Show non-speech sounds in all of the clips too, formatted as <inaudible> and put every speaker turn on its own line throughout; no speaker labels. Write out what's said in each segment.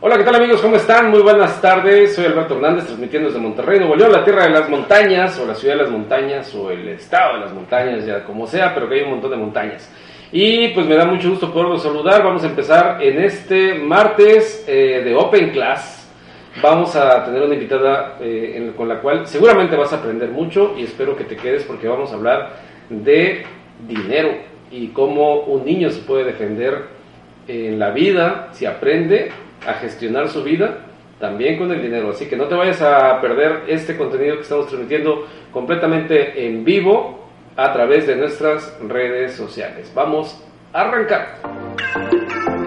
Hola, ¿qué tal amigos? ¿Cómo están? Muy buenas tardes. Soy Alberto Hernández, transmitiendo desde Monterrey, Nuevo León, la tierra de las montañas, o la ciudad de las montañas, o el estado de las montañas, ya como sea, pero que hay un montón de montañas. Y pues me da mucho gusto poderlos saludar. Vamos a empezar en este martes eh, de Open Class. Vamos a tener una invitada eh, con la cual seguramente vas a aprender mucho y espero que te quedes porque vamos a hablar de dinero y cómo un niño se puede defender en la vida si aprende a gestionar su vida también con el dinero. Así que no te vayas a perder este contenido que estamos transmitiendo completamente en vivo a través de nuestras redes sociales. Vamos a arrancar.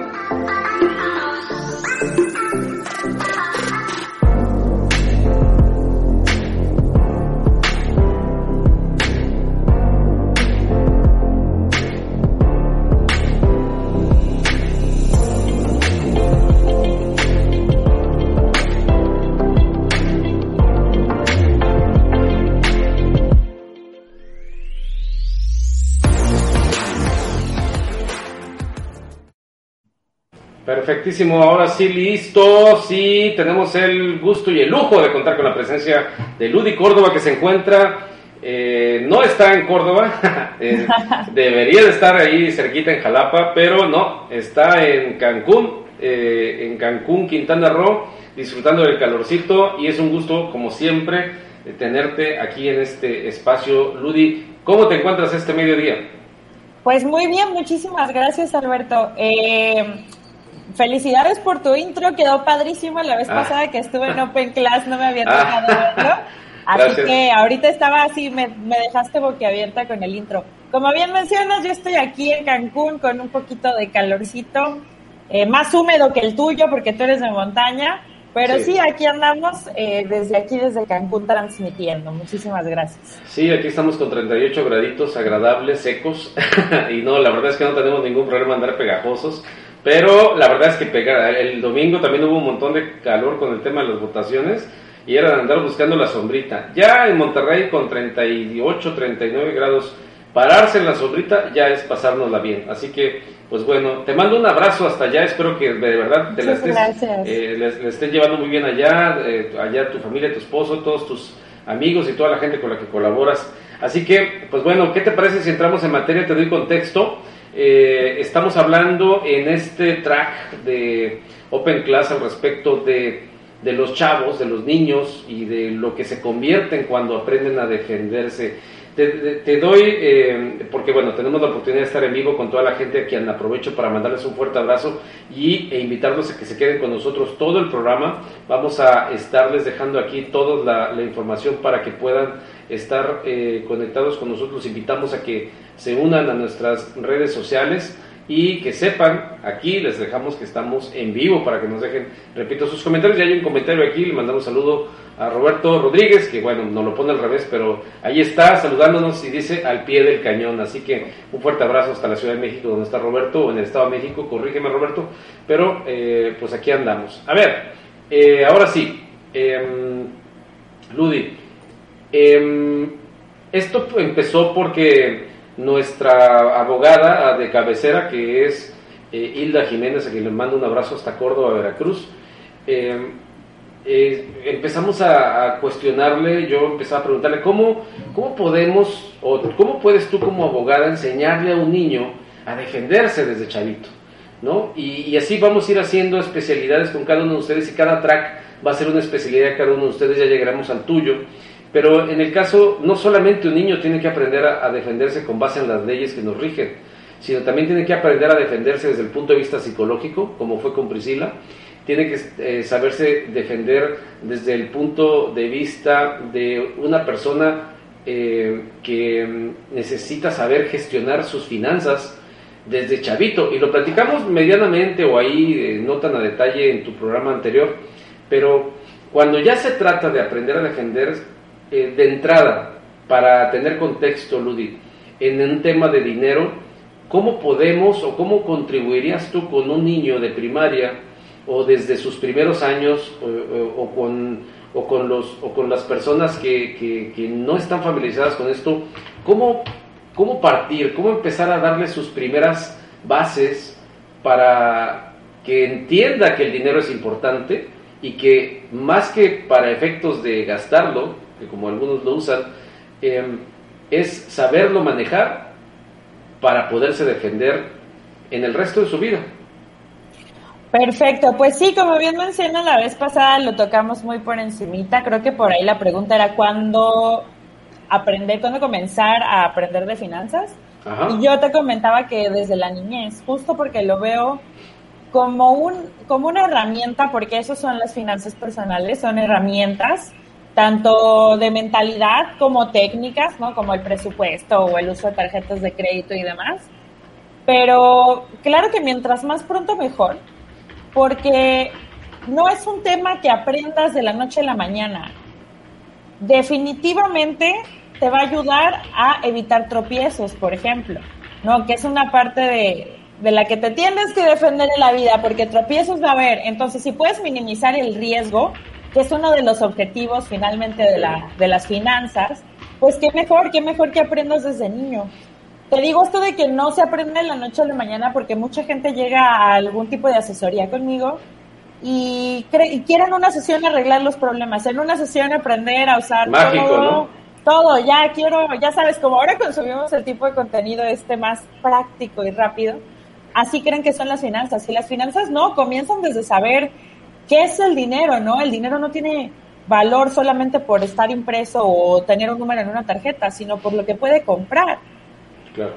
Perfectísimo, ahora sí listo, sí, tenemos el gusto y el lujo de contar con la presencia de Ludi Córdoba que se encuentra, eh, no está en Córdoba, <laughs> eh, <laughs> debería de estar ahí cerquita en Jalapa, pero no, está en Cancún, eh, en Cancún, Quintana Roo, disfrutando del calorcito y es un gusto, como siempre, tenerte aquí en este espacio. Ludi, ¿cómo te encuentras este mediodía?
Pues muy bien, muchísimas gracias Alberto. Eh, Felicidades por tu intro, quedó padrísimo la vez ah. pasada que estuve en Open Class, no me había tocado ah. verlo. <laughs> Así que ahorita estaba así, me, dejaste boquiabierta con el intro. Como bien mencionas, yo estoy aquí en Cancún con un poquito de calorcito, eh, más húmedo que el tuyo porque tú eres de montaña, pero sí, aquí andamos eh, desde aquí, desde Cancún, transmitiendo. Muchísimas gracias.
Sí, aquí estamos con 38 graditos agradables, secos, <laughs> y no, la verdad es que no tenemos ningún problema andar pegajosos. Pero la verdad es que el domingo también hubo un montón de calor con el tema de las votaciones y era de andar buscando la sombrita. Ya en Monterrey con 38, 39 grados, pararse en la sombrita ya es pasárnosla bien. Así que, pues bueno, te mando un abrazo hasta allá, espero que de verdad te la estés, eh, le, estés llevando muy bien allá, eh, allá tu familia, tu esposo, todos tus amigos y toda la gente con la que colaboras. Así que, pues bueno, ¿qué te parece si entramos en materia? Te doy contexto. Eh, estamos hablando en este track de Open Class al respecto de, de, los chavos, de los niños y de lo que se convierten cuando aprenden a defenderse. Te, doy, eh, porque bueno, tenemos la oportunidad de estar en vivo con toda la gente a quien aprovecho para mandarles un fuerte abrazo y, e invitarlos a que se queden con nosotros todo el programa. Vamos a estarles dejando aquí toda la, información para que puedan estar eh, conectados con nosotros. Los invitamos a que se unan a nuestras redes sociales y que sepan, aquí les dejamos que estamos en vivo para que nos dejen, repito, sus comentarios. Ya hay un comentario aquí, le mandamos saludo a Roberto Rodríguez, que bueno, no lo pone al revés, pero ahí está saludándonos y dice al pie del cañón. Así que un fuerte abrazo hasta la Ciudad de México, donde está Roberto, o en el Estado de México, corrígeme Roberto, pero eh, pues aquí andamos. A ver, eh, ahora sí, em, Ludi. Em, esto empezó porque nuestra abogada de cabecera, que es eh, Hilda Jiménez, a quien le mando un abrazo hasta Córdoba, Veracruz, em, eh, empezamos a, cuestionarle, yo empecé a preguntarle cómo, cómo podemos, o cómo puedes tú como abogada enseñarle a un niño a defenderse desde chavito, ¿no? Y, y, así vamos a ir haciendo especialidades con cada uno de ustedes y cada track va a ser una especialidad de cada uno de ustedes, ya llegaremos al tuyo. Pero en el caso, no solamente un niño tiene que aprender a, defenderse con base en las leyes que nos rigen, sino también tiene que aprender a defenderse desde el punto de vista psicológico, como fue con Priscila, tiene que eh, saberse defender desde el punto de vista de una persona eh, que necesita saber gestionar sus finanzas, desde chavito. Y lo platicamos medianamente o ahí, eh, no tan a detalle en tu programa anterior, pero cuando ya se trata de aprender a defender eh, de entrada, para tener contexto, Ludi, en un tema de dinero, ¿cómo podemos o cómo contribuirías tú con un niño de primaria o desde sus primeros años o, con, o con, los, o con las personas que, que, no están familiarizadas con esto? ¿Cómo, ¿Cómo partir? ¿Cómo empezar a darle sus primeras bases para que entienda que el dinero es importante y que más que para efectos de gastarlo, que como algunos lo usan, em, es saberlo manejar para poderse defender en el resto de su vida.
Perfecto, pues sí, como bien mencioné la vez pasada lo tocamos muy por encimita, creo que por ahí la pregunta era cuándo aprender, cuándo comenzar a aprender de finanzas. Y yo te comentaba que desde la niñez, justo porque lo veo como, un, como una herramienta, porque eso son las finanzas personales, son herramientas tanto de mentalidad como técnicas, ¿no? Como el presupuesto o el uso de tarjetas de crédito y demás. Pero claro que mientras más pronto mejor, porque no es un tema que aprendas de la noche a la mañana. Definitivamente te va a ayudar a evitar tropiezos, por ejemplo, ¿no? Que es una parte de, de la que te tienes que defender en la vida, porque tropiezos va a haber. Entonces, si puedes minimizar el riesgo, que es uno de los objetivos finalmente de, la, de las finanzas, pues qué mejor, qué mejor que aprendas desde niño. Te digo esto de que no se aprende de la noche a la mañana porque mucha gente llega a algún tipo de asesoría conmigo y, y quieren una sesión arreglar los problemas, en una sesión aprender a usar todo, todo, ya quiero, ya sabes, como ahora consumimos el tipo de contenido este más práctico y rápido, así creen que son las finanzas. Y las finanzas no, comienzan desde saber qué es el dinero, ¿no? El dinero no tiene valor solamente por estar impreso o tener un número en una tarjeta, sino por lo que puede comprar.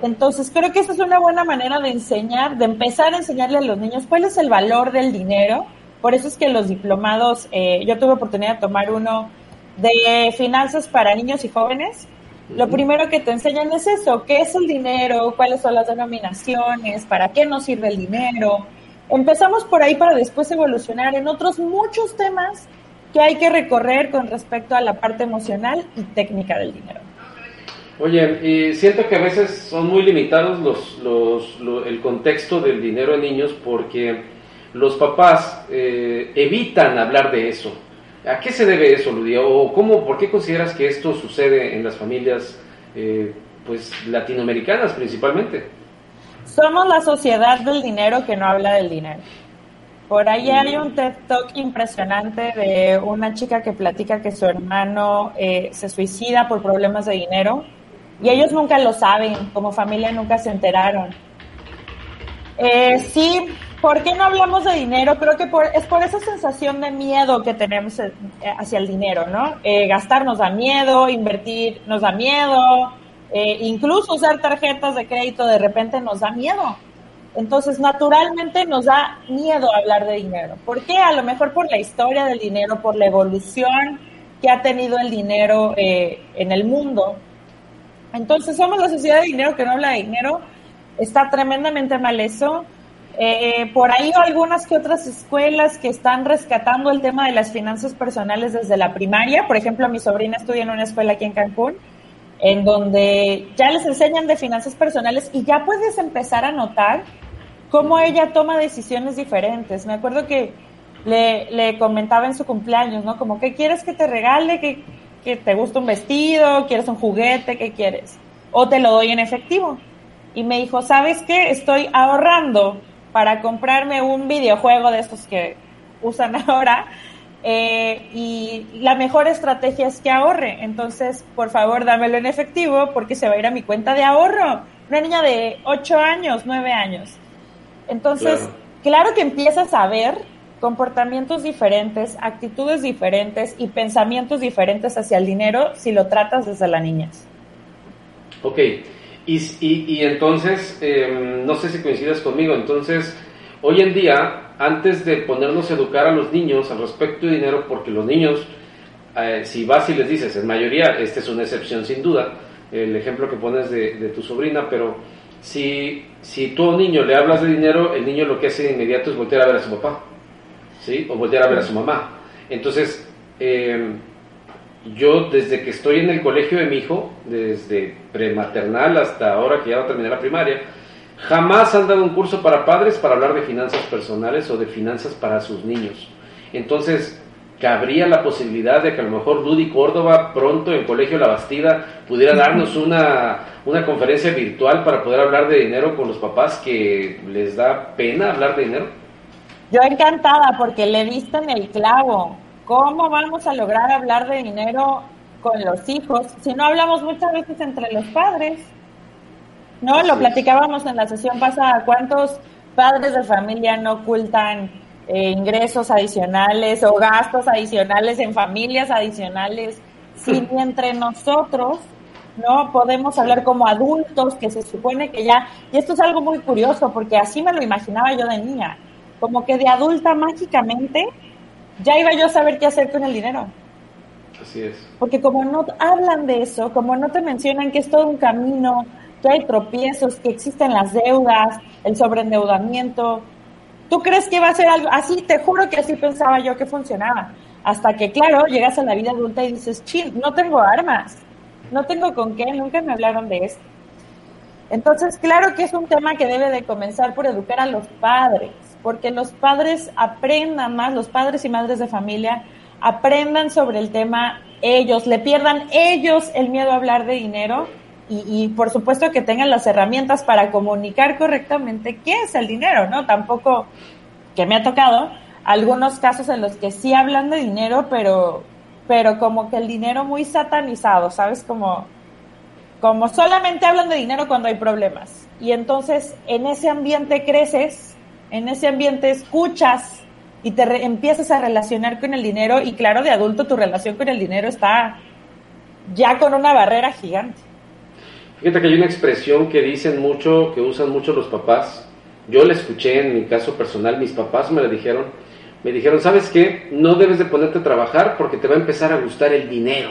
Entonces creo que esa es una buena manera de enseñar, de empezar a enseñarle a los niños cuál es el valor del dinero. Por eso es que los diplomados, eh, yo tuve oportunidad de tomar uno de finanzas para niños y jóvenes. Lo primero que te enseñan es eso, qué es el dinero, cuáles son las denominaciones, para qué nos sirve el dinero. Empezamos por ahí para después evolucionar en otros muchos temas que hay que recorrer con respecto a la parte emocional y técnica del dinero.
Oye, y siento que a veces son muy limitados los, los, el contexto del dinero en niños porque los papás eh, evitan hablar de eso. ¿A qué se debe eso, Ludia? ¿O cómo, por qué consideras que esto sucede en las familias eh, pues, latinoamericanas principalmente?
Somos la sociedad del dinero que no habla del dinero. Por ahí hay un TED Talk impresionante de una chica que platica que su hermano eh, se suicida por problemas de dinero y ellos nunca lo saben, como familia nunca se enteraron. Eh, sí, ¿por qué no hablamos de dinero? Creo que es por esa sensación de miedo que tenemos eh, hacia el dinero, ¿no? Eh, gastar nos da miedo, invertir nos da miedo, eh, incluso usar tarjetas de crédito de repente nos da miedo. Entonces, naturalmente nos da miedo hablar de dinero. ¿Por qué? A lo mejor por la historia del dinero, por la evolución que ha tenido el dinero en el mundo. Entonces somos la sociedad de dinero que no habla de dinero. Está tremendamente mal eso. Eh, por ahí algunas que otras escuelas que están rescatando el tema de las finanzas personales desde la primaria. Por ejemplo, mi sobrina estudia en una escuela aquí en Cancún, en donde ya les enseñan de finanzas personales y ya puedes empezar a notar cómo ella toma decisiones diferentes. Me acuerdo que le, le comentaba en su cumpleaños, ¿no? Como, ¿qué quieres que te regale? ¿Qué, que te gusta un vestido, quieres un juguete, ¿qué quieres? O te lo doy en efectivo. Y me dijo, ¿sabes qué? Estoy ahorrando para comprarme un videojuego de estos que usan <laughs> ahora. Eh, y la mejor estrategia es que ahorre. Entonces, por favor, dámelo en efectivo porque se va a ir a mi cuenta de ahorro. Una niña de 8 años, 9 años. Entonces, claro, claro que empiezas a ver comportamientos diferentes, actitudes diferentes y pensamientos diferentes hacia el dinero si lo tratas desde la niñez.
Ok, y, y, entonces, em, no sé si coincidas conmigo, entonces, hoy en día, antes de ponernos a educar a los niños al respecto de dinero, porque los niños, eh, si vas y les dices, en mayoría, esta es una excepción sin duda, el ejemplo que pones de, de tu sobrina, pero si, si tú niño le hablas de dinero, el niño lo que hace de inmediato es voltear a ver a su papá, ¿sí? O voltear a ver a su mamá. Entonces, eh, yo desde que estoy en el colegio de mi hijo, desde prematernal hasta ahora que ya va a terminar la primaria, jamás han dado un curso para padres para hablar de finanzas personales o de finanzas para sus niños. Entonces, cabría la posibilidad de que a lo mejor Rudy Córdoba pronto en Colegio La Bastida pudiera <laughs> darnos una, una conferencia virtual para poder hablar de dinero con los papás que les da pena hablar de dinero.
Yo encantada porque le diste en el clavo. ¿Cómo vamos a lograr hablar de dinero con los hijos si no hablamos muchas veces entre los padres? No, lo platicábamos en la sesión pasada. ¿Cuántos padres de familia no ocultan eh, ingresos adicionales o gastos adicionales en familias adicionales? Si <clears throat> entre nosotros no podemos hablar como adultos, que se supone que ya, y esto es algo muy curioso, porque así me lo imaginaba yo de niña, como que de adulta mágicamente ya iba yo a saber qué hacer con el dinero.
Así es.
Porque como no hablan de eso, como no te mencionan que es todo un camino, que hay tropiezos, que existen las deudas, el sobreendeudamiento, ¿tú crees que va a ser algo así? Te juro que así pensaba yo que funcionaba. Hasta que, claro, llegas a la vida adulta y dices, chill, no tengo armas, no tengo con qué, nunca me hablaron de esto. Entonces, claro que es un tema que debe de comenzar por educar a los padres porque los padres aprendan más, los padres y madres de familia aprendan sobre el tema ellos, le pierdan ellos el miedo a hablar de dinero y, por supuesto que tengan las herramientas para comunicar correctamente qué es el dinero, ¿no? Tampoco, que me ha tocado, algunos casos en los que sí hablan de dinero, pero, pero como que el dinero muy satanizado, ¿sabes? Como, como solamente hablan de dinero cuando hay problemas. Y entonces en ese ambiente creces en ese ambiente escuchas y te empiezas a relacionar con el dinero y claro, de adulto tu relación con el dinero está ya con una barrera gigante.
Fíjate que hay una expresión que dicen mucho, que usan mucho los papás. Yo la escuché en mi caso personal, mis papás me la dijeron. Me dijeron, ¿sabes qué? No debes de ponerte a trabajar porque te va a empezar a gustar el dinero.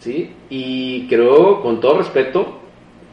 ¿Sí? Y creo, con todo respeto,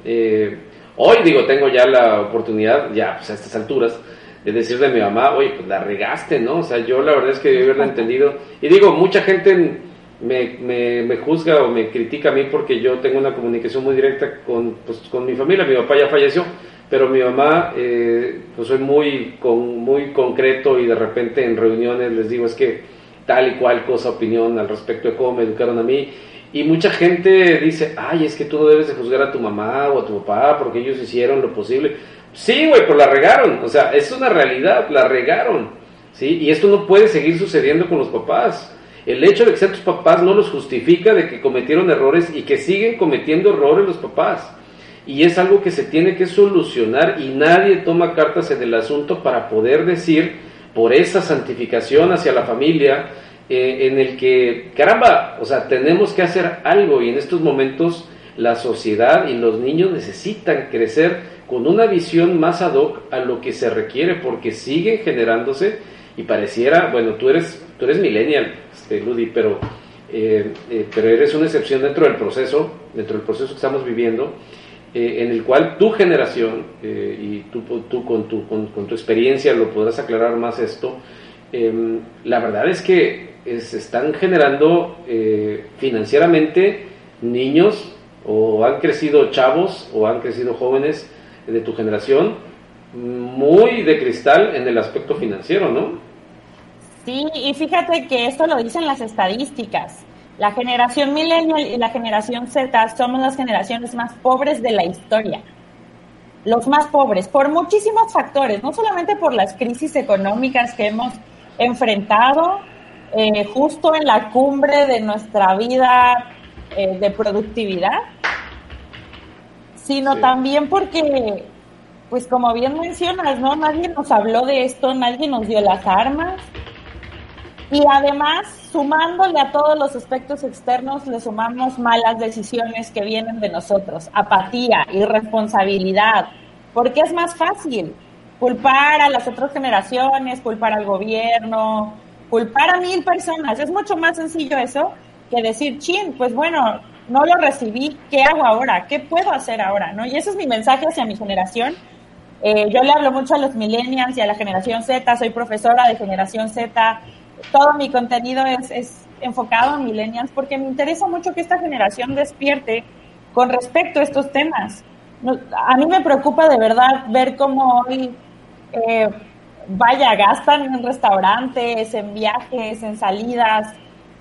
eh, Hoy digo, tengo ya la oportunidad, ya pues a estas alturas, de decirle a mi mamá, oye, pues la regaste, ¿no? O sea, yo la verdad es que debí haberla entendido. Y digo, mucha gente me, me, juzga o me critica a mí porque yo tengo una comunicación muy directa con, pues, con mi familia. Mi papá ya falleció, pero mi mamá, eh, pues soy muy, con, muy concreto y de repente en reuniones les digo, es que tal y cual cosa, opinión al respecto de cómo me educaron a mí y mucha gente dice, ay, es que tú no debes de juzgar a tu mamá o a tu papá porque ellos hicieron lo posible. Sí, güey, pues la regaron. O sea, es una realidad, la regaron. ¿sí? Y esto no puede seguir sucediendo con los papás. El hecho de que sean tus papás no los justifica de que cometieron errores y que siguen cometiendo errores los papás. Y es algo que se tiene que solucionar y nadie toma cartas en el asunto para poder decir por esa santificación hacia la familia, eh, en el que, caramba, o sea, tenemos que hacer algo y en estos momentos la sociedad y los niños necesitan crecer con una visión más ad hoc a lo que se requiere porque siguen generándose y pareciera, bueno, tú eres, tú eres millennial, este, Ludi, pero, eh, eh, pero eres una excepción dentro del proceso, dentro del proceso que estamos viviendo, en el cual tu generación, y tú, tú con, tu, con, con, tu experiencia lo podrás aclarar más esto, em, la verdad es que se están generando eh, financieramente niños o han crecido chavos o han crecido jóvenes de tu generación muy de cristal en el aspecto financiero, ¿no?
Sí, y fíjate que esto lo dicen las estadísticas. La generación millennial y la generación Z somos las generaciones más pobres de la historia. Los más pobres, por muchísimos factores, no solamente por las crisis económicas que hemos enfrentado, eh, justo en la cumbre de nuestra vida eh, de productividad, sino también porque, pues como bien mencionas, ¿no? Nadie nos habló de esto, nadie nos dio las armas. Y además, sumándole a todos los aspectos externos, le sumamos malas decisiones que vienen de nosotros, apatía, irresponsabilidad, porque es más fácil culpar a las otras generaciones, culpar al gobierno, culpar a mil personas. Es mucho más sencillo eso que decir, chin, pues bueno, no lo recibí, ¿qué hago ahora? ¿Qué puedo hacer ahora? ¿no? Y ese es mi mensaje hacia mi generación. Eh, yo le hablo mucho a los millennials y a la generación Z, soy profesora de generación Z, todo mi contenido es, es enfocado en millennials porque me interesa mucho que esta generación despierte con respecto a estos temas. a mí me preocupa de verdad ver cómo hoy, eh, vaya, gastan en restaurantes, en viajes, en salidas,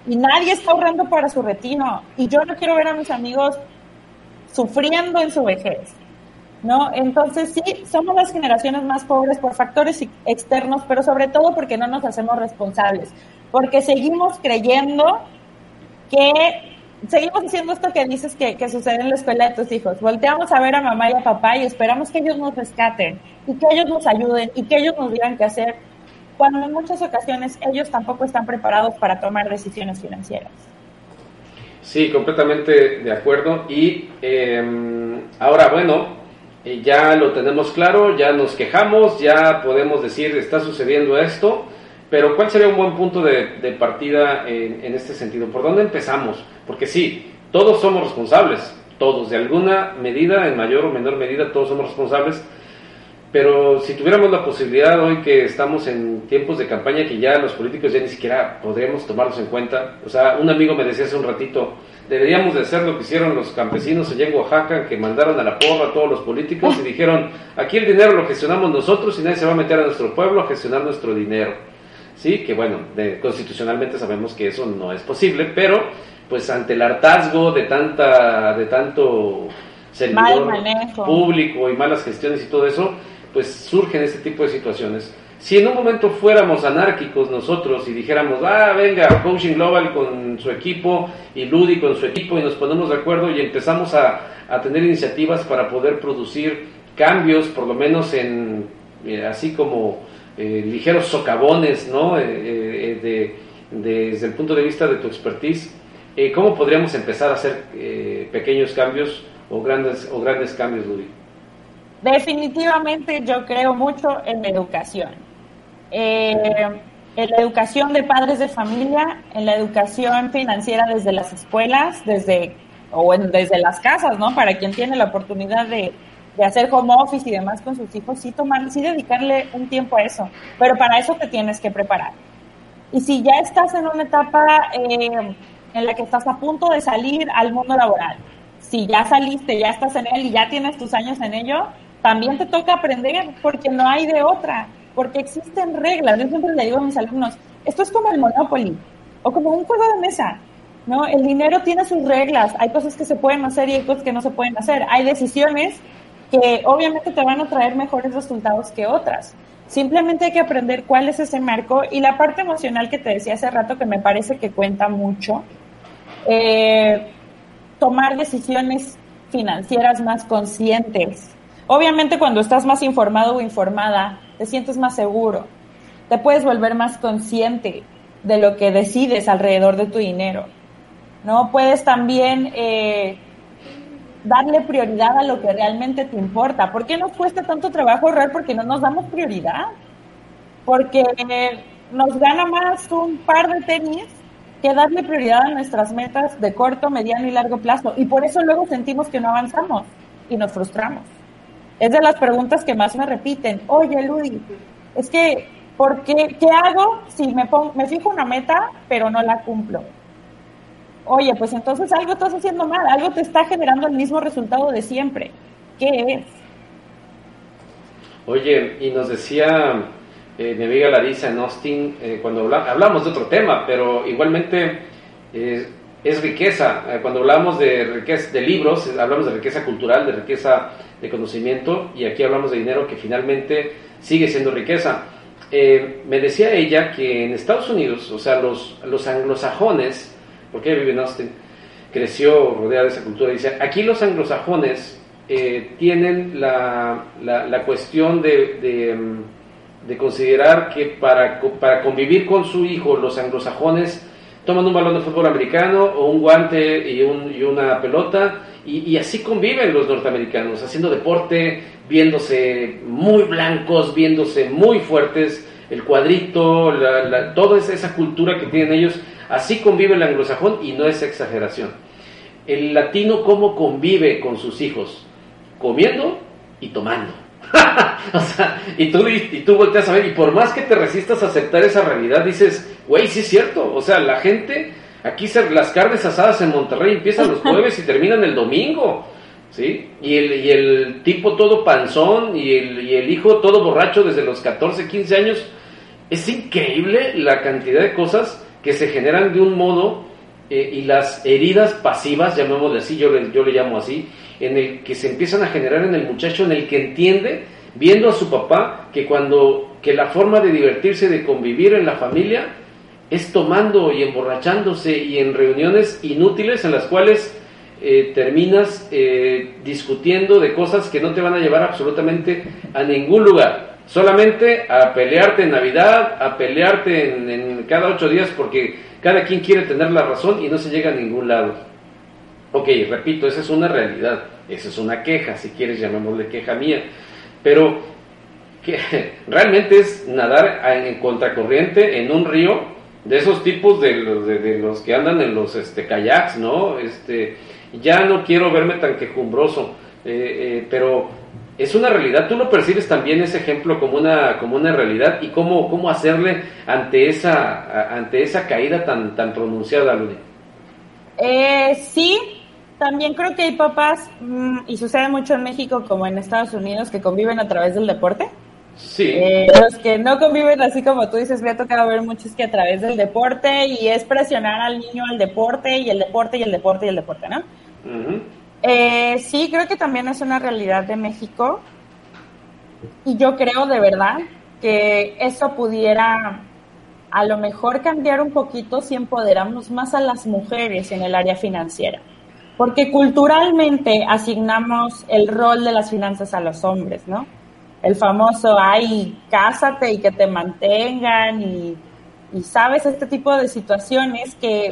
y nadie está ahorrando para su retiro. Y yo no quiero ver a mis amigos sufriendo en su vejez. ¿No? Entonces sí, somos las generaciones más pobres por factores externos, pero sobre todo porque no nos hacemos responsables, porque seguimos creyendo que seguimos haciendo esto que dices que, que, sucede en la escuela de tus hijos. Volteamos a ver a mamá y a papá y esperamos que ellos nos rescaten y que ellos nos ayuden y que ellos nos digan qué hacer cuando en muchas ocasiones ellos tampoco están preparados para tomar decisiones financieras.
Sí, completamente de acuerdo. Y em, ahora, bueno, eh, ya lo tenemos claro, ya nos quejamos, ya podemos decir, está sucediendo esto, pero ¿cuál sería un buen punto de, partida en, en, este sentido? ¿Por dónde empezamos? Porque sí, todos somos responsables, todos, de alguna medida, en mayor o menor medida, todos somos responsables pero si tuviéramos la posibilidad hoy que estamos en tiempos de campaña que ya los políticos ya ni siquiera podríamos tomarlos en cuenta, o sea, un amigo me decía hace un ratito, deberíamos de hacer lo que hicieron los campesinos allá en Oaxaca, que mandaron a la porra a todos los políticos y dijeron, aquí el dinero lo gestionamos nosotros y nadie se va a meter a nuestro pueblo a gestionar nuestro dinero. Sí, que bueno, constitucionalmente sabemos que eso no es posible, pero pues ante el hartazgo de tanta, de tanto servidor público y malas gestiones y todo eso, pues surgen este tipo de situaciones. Si en un momento fuéramos anárquicos nosotros y dijéramos, ah, venga, Coaching Global con su equipo y Ludi con su equipo y nos ponemos de acuerdo y empezamos a, tener iniciativas para poder producir cambios, por lo menos en, eh, así como eh, ligeros socavones, ¿no? Eh, desde el punto de vista de tu expertise, ¿cómo podríamos empezar a hacer pequeños cambios o grandes, o grandes cambios, Ludi?
Definitivamente yo creo mucho en la educación. Eh, en la educación de padres de familia, en la educación financiera desde las escuelas, desde o desde las casas, ¿no? Para quien tiene la oportunidad de, hacer home office y demás con sus hijos, sí tomar, sí dedicarle un tiempo a eso. Pero para eso te tienes que preparar. Y si ya estás en una etapa eh, en la que estás a punto de salir al mundo laboral, si ya saliste, ya estás en él y ya tienes tus años en ello, también te toca aprender porque no hay de otra, porque existen reglas. Yo siempre le digo a mis alumnos, esto es como el Monopoly o como un juego de mesa. ¿no? El dinero tiene sus reglas, hay cosas que se pueden hacer y hay cosas que no se pueden hacer. Hay decisiones que obviamente te van a traer mejores resultados que otras. Simplemente hay que aprender cuál es ese marco y la parte emocional que te decía hace rato que me parece que cuenta mucho. Eh, tomar decisiones financieras más conscientes, Obviamente cuando estás más informado o informada, te sientes más seguro, te puedes volver más consciente de lo que decides alrededor de tu dinero. ¿no? Puedes también eh, darle prioridad a lo que realmente te importa. ¿Por qué nos cuesta tanto trabajo ahorrar? Porque no nos damos prioridad. Porque nos gana más un par de tenis que darle prioridad a nuestras metas de corto, mediano y largo plazo. Y por eso luego sentimos que no avanzamos y nos frustramos. Es de las preguntas que más me repiten. Oye, Ludi, es que, ¿por qué? ¿Qué hago si me, pongo, me fijo una meta, pero no la cumplo? Oye, pues entonces algo estás haciendo mal, algo te está generando el mismo resultado de siempre. ¿Qué es?
Oye, y nos decía eh, mi amiga Larisa en Austin, eh, cuando hablamos de otro tema, pero igualmente eh, es riqueza. cuando hablamos de riqueza de libros, hablamos de riqueza cultural, de riqueza de conocimiento y aquí hablamos de dinero que finalmente sigue siendo riqueza. Eh, me decía ella que en Estados Unidos, o sea, los, los anglosajones, porque ella vive Austin, creció rodeada de esa cultura, dice, aquí los anglosajones eh, tienen la, la, cuestión de, de, de, considerar que para, para convivir con su hijo, los anglosajones toman un balón de fútbol americano o un guante y, un, y una pelota y, así conviven los norteamericanos, haciendo deporte, viéndose muy blancos, viéndose muy fuertes, el cuadrito, toda esa, cultura que tienen ellos, así convive el anglosajón y no es exageración. el latino cómo convive con sus hijos, comiendo y tomando. <laughs> o sea, y tú, y, tú volteas a ver, y por más que te resistas a aceptar esa realidad, dices, güey, sí es cierto. O sea, la gente, aquí se, las carnes asadas en Monterrey empiezan los <laughs> jueves y terminan el domingo. ¿Sí? Y el, y el tipo todo panzón y el, y el hijo todo borracho desde los 14, 15 años. Es increíble la cantidad de cosas que se generan de un modo eh, y las heridas pasivas, llamémosle así, yo le, yo le llamo así, en el que se empiezan a generar en el muchacho, en el que entiende, viendo a su papá, que cuando, que la forma de divertirse, de convivir en la familia, es tomando y emborrachándose y en reuniones inútiles en las cuales eh, terminas eh, discutiendo de cosas que no te van a llevar absolutamente a ningún lugar. Solamente a pelearte en Navidad, a pelearte en, cada ocho días porque cada quien quiere tener la razón y no se llega a ningún lado. Ok, repito, esa es una realidad, esa es una queja, si quieres llamémosle queja mía, pero que <laughs> realmente es nadar en contracorriente en un río de esos tipos de los, de, los que andan en los este, kayaks, ¿no? Este, ya no quiero verme tan quejumbroso, eh, eh, pero es una realidad. ¿Tú lo percibes también ese ejemplo como una, como una realidad y cómo, cómo hacerle ante esa, ante esa caída tan, tan pronunciada, Ludi?
Eh, sí, también creo que hay papás, mm, y sucede mucho en México como en Estados Unidos, que conviven a través del deporte.
Sí.
Eh, los que no conviven así como tú dices, me ha tocado ver muchos que a través del deporte y es presionar al niño al deporte y el deporte y el deporte y el deporte, ¿no? Eh, sí, creo que también es una realidad de México y yo creo de verdad que eso pudiera a lo mejor cambiar un poquito si empoderamos más a las mujeres en el área financiera porque culturalmente asignamos el rol de las finanzas a los hombres, ¿no? El famoso, ay, cásate y que te mantengan y, sabes, este tipo de situaciones que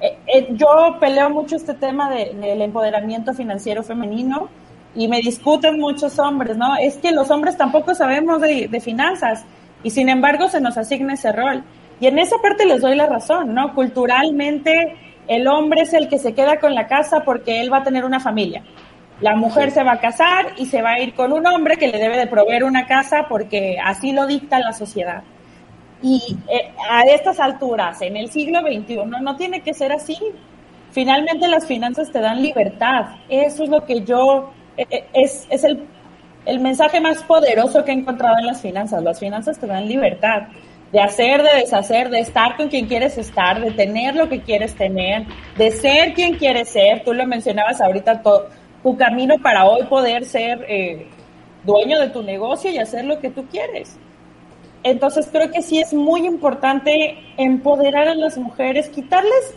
eh, eh, yo peleo mucho este tema del empoderamiento financiero femenino y me discuten muchos hombres, ¿no? Es que los hombres tampoco sabemos de, de finanzas y sin embargo se nos asigna ese rol. Y en esa parte les doy la razón, ¿no? Culturalmente el hombre es el que se queda con la casa porque él va a tener una familia. La mujer se va a casar y se va a ir con un hombre que le debe de proveer una casa porque así lo dicta la sociedad. Y eh, a estas alturas, en el siglo XXI, no tiene que ser así. Finalmente las finanzas te dan libertad. Eso es lo que yo, eh, eh, es, es el, el mensaje más poderoso que he encontrado en las finanzas. Las finanzas te dan libertad de hacer, de deshacer, de estar con quien quieres estar, de tener lo que quieres tener, de ser quien quieres ser. Tú lo mencionabas ahorita, tu camino para hoy poder ser eh, dueño de tu negocio y hacer lo que tú quieres. Entonces creo que sí es muy importante empoderar a las mujeres, quitarles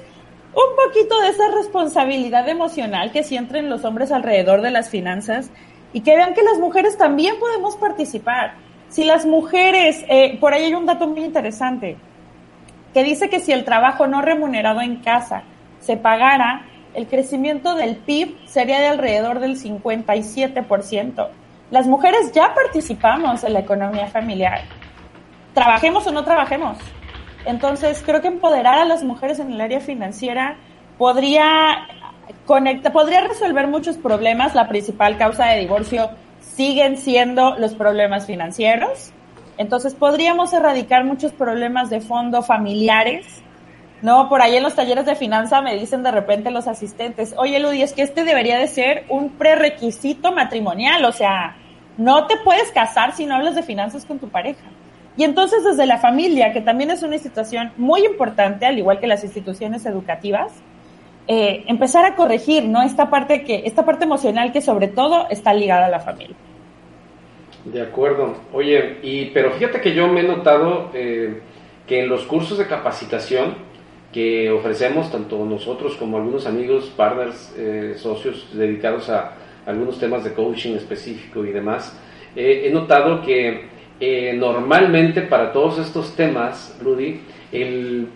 un poquito de esa responsabilidad emocional que sienten los hombres alrededor de las finanzas y que vean que las mujeres también podemos participar si las mujeres, eh, por ahí hay un dato muy interesante, que dice que si el trabajo no remunerado en casa se pagara, el crecimiento del PIB sería de alrededor del 57%. Las mujeres ya participamos en la economía familiar, trabajemos o no trabajemos. Entonces, creo que empoderar a las mujeres en el área financiera podría, conecta, podría resolver muchos problemas. La principal causa de divorcio siguen siendo los problemas financieros. Entonces podríamos erradicar muchos problemas de fondo familiares. No, por ahí en los talleres de finanza me dicen de repente los asistentes, oye Ludi, es que este debería de ser un prerequisito matrimonial, o sea, no te puedes casar si no hablas de finanzas con tu pareja. Y entonces desde la familia, que también es una institución muy importante, al igual que las instituciones educativas, eh, empezar a corregir, ¿no? Esta parte que, esta parte emocional que sobre todo está ligada a la familia.
De acuerdo. Oye, y pero fíjate que yo me he notado eh, que en los cursos de capacitación que ofrecemos, tanto nosotros como algunos amigos, partners, eh, socios dedicados a algunos temas de coaching específico y demás, eh, he notado que normalmente para todos estos temas, Rudy, el,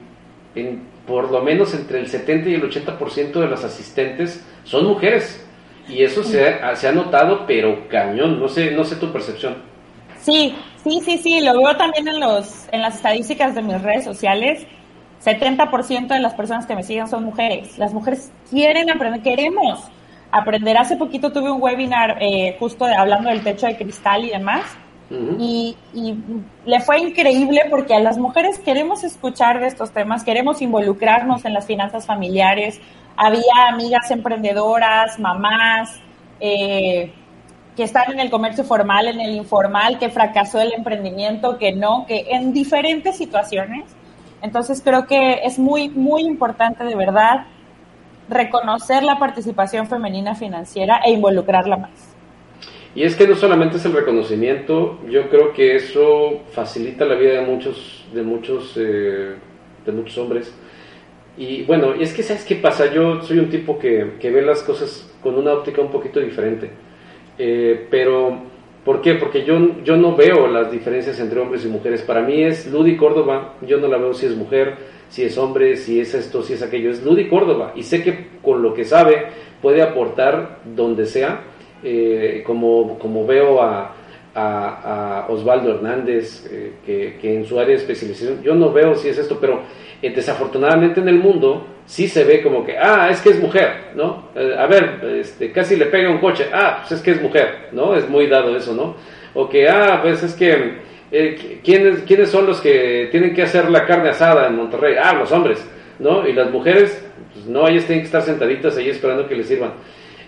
por lo menos entre el 70 y el 80% de los asistentes son mujeres. Y eso se ha, se ha notado, pero cañón, no sé, no sé tu percepción.
Sí, sí, sí, sí, lo veo también en, los, en las estadísticas de mis redes sociales. 70% de las personas que me siguen son mujeres. Las mujeres quieren aprender, queremos aprender. Hace poquito tuve un webinar eh, justo hablando del techo de cristal y demás. Y, y, le fue increíble porque a las mujeres queremos escuchar de estos temas, queremos involucrarnos en las finanzas familiares. Había amigas emprendedoras, mamás, eh, que están en el comercio formal, en el informal, que fracasó el emprendimiento, que no, que en diferentes situaciones. Entonces creo que es muy, muy importante de verdad reconocer la participación femenina financiera e involucrarla más.
Y es que no solamente es el reconocimiento, yo creo que eso facilita la vida de muchos, de muchos, eh, de muchos hombres. Y bueno, y es que sabes qué pasa, yo soy un tipo que, que ve las cosas con una óptica un poquito diferente. Eh, pero, ¿por qué? Porque yo, yo no veo las diferencias entre hombres y mujeres. Para mí es Ludy Córdoba, yo no la veo si es mujer, si es hombre, si es esto, si es aquello, es Ludy Córdoba y sé que con lo que sabe puede aportar donde sea, eh, como, como veo a, Osvaldo Hernández, eh, que, en su área de especialización, yo no veo si es esto, pero eh, desafortunadamente en el mundo sí se ve como que, ah, es que es mujer, ¿no? a ver, este, casi le pega un coche, ah, pues es que es mujer, ¿no? Es muy dado eso, ¿no? O que, ah, pues es que eh, ¿quiénes, ¿quiénes son los que tienen que hacer la carne asada en Monterrey? Ah, los hombres, ¿no? Y las mujeres, pues no, ellas tienen que estar sentaditas ahí esperando que les sirvan.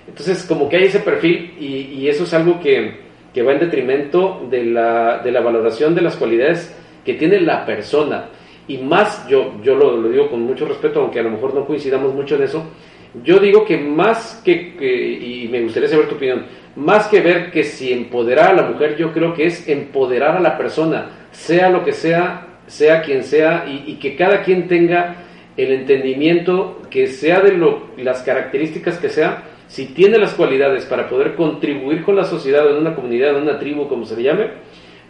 Entonces, como que hay ese perfil y, eso es algo que, que, va en detrimento de la, de la valoración de las cualidades que tiene la persona. Y más, yo, yo lo, lo, digo con mucho respeto, aunque a lo mejor no coincidamos mucho en eso, yo digo que más que, que y me gustaría saber tu opinión, más que ver que si empoderar a la mujer, yo creo que es empoderar a la persona, sea lo que sea, sea quien sea, y, que cada quien tenga el entendimiento que sea de lo, las características que sea, si tiene las cualidades para poder contribuir con la sociedad, en una comunidad, en una tribu, como se le llame,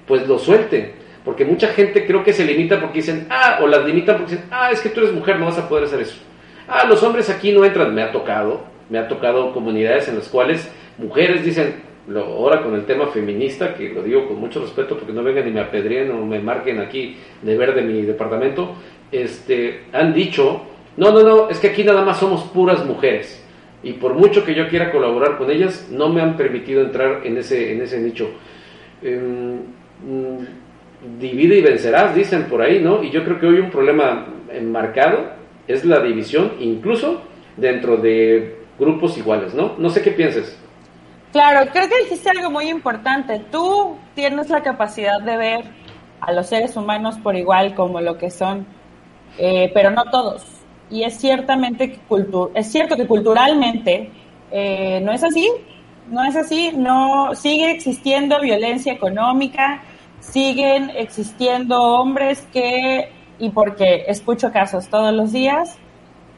pues lo suelte. Porque mucha gente creo que se limita porque dicen, ah, o las limitan porque dicen, ah, es que tú eres mujer, no vas a poder hacer eso. Ah, los hombres aquí no entran. Me ha tocado, me ha tocado comunidades en las cuales mujeres dicen, lo, ahora con el tema feminista, que lo digo con mucho respeto porque no vengan y me apedreen o me marquen aquí de ver de mi departamento, este, han dicho, no, no, no, es que aquí nada más somos puras mujeres. Y por mucho que yo quiera colaborar con ellas, no me han permitido entrar en ese, en ese nicho. Em, mm, divide y vencerás, dicen por ahí, ¿no? Y yo creo que hoy un problema enmarcado es la división, incluso dentro de grupos iguales, ¿no? No sé qué pienses.
Claro, creo que dijiste algo muy importante. Tú tienes la capacidad de ver a los seres humanos por igual como lo que son, eh, pero no todos. Y es ciertamente es cierto que culturalmente eh, no es así, no es así, no sigue existiendo violencia económica, siguen existiendo hombres que y porque escucho casos todos los días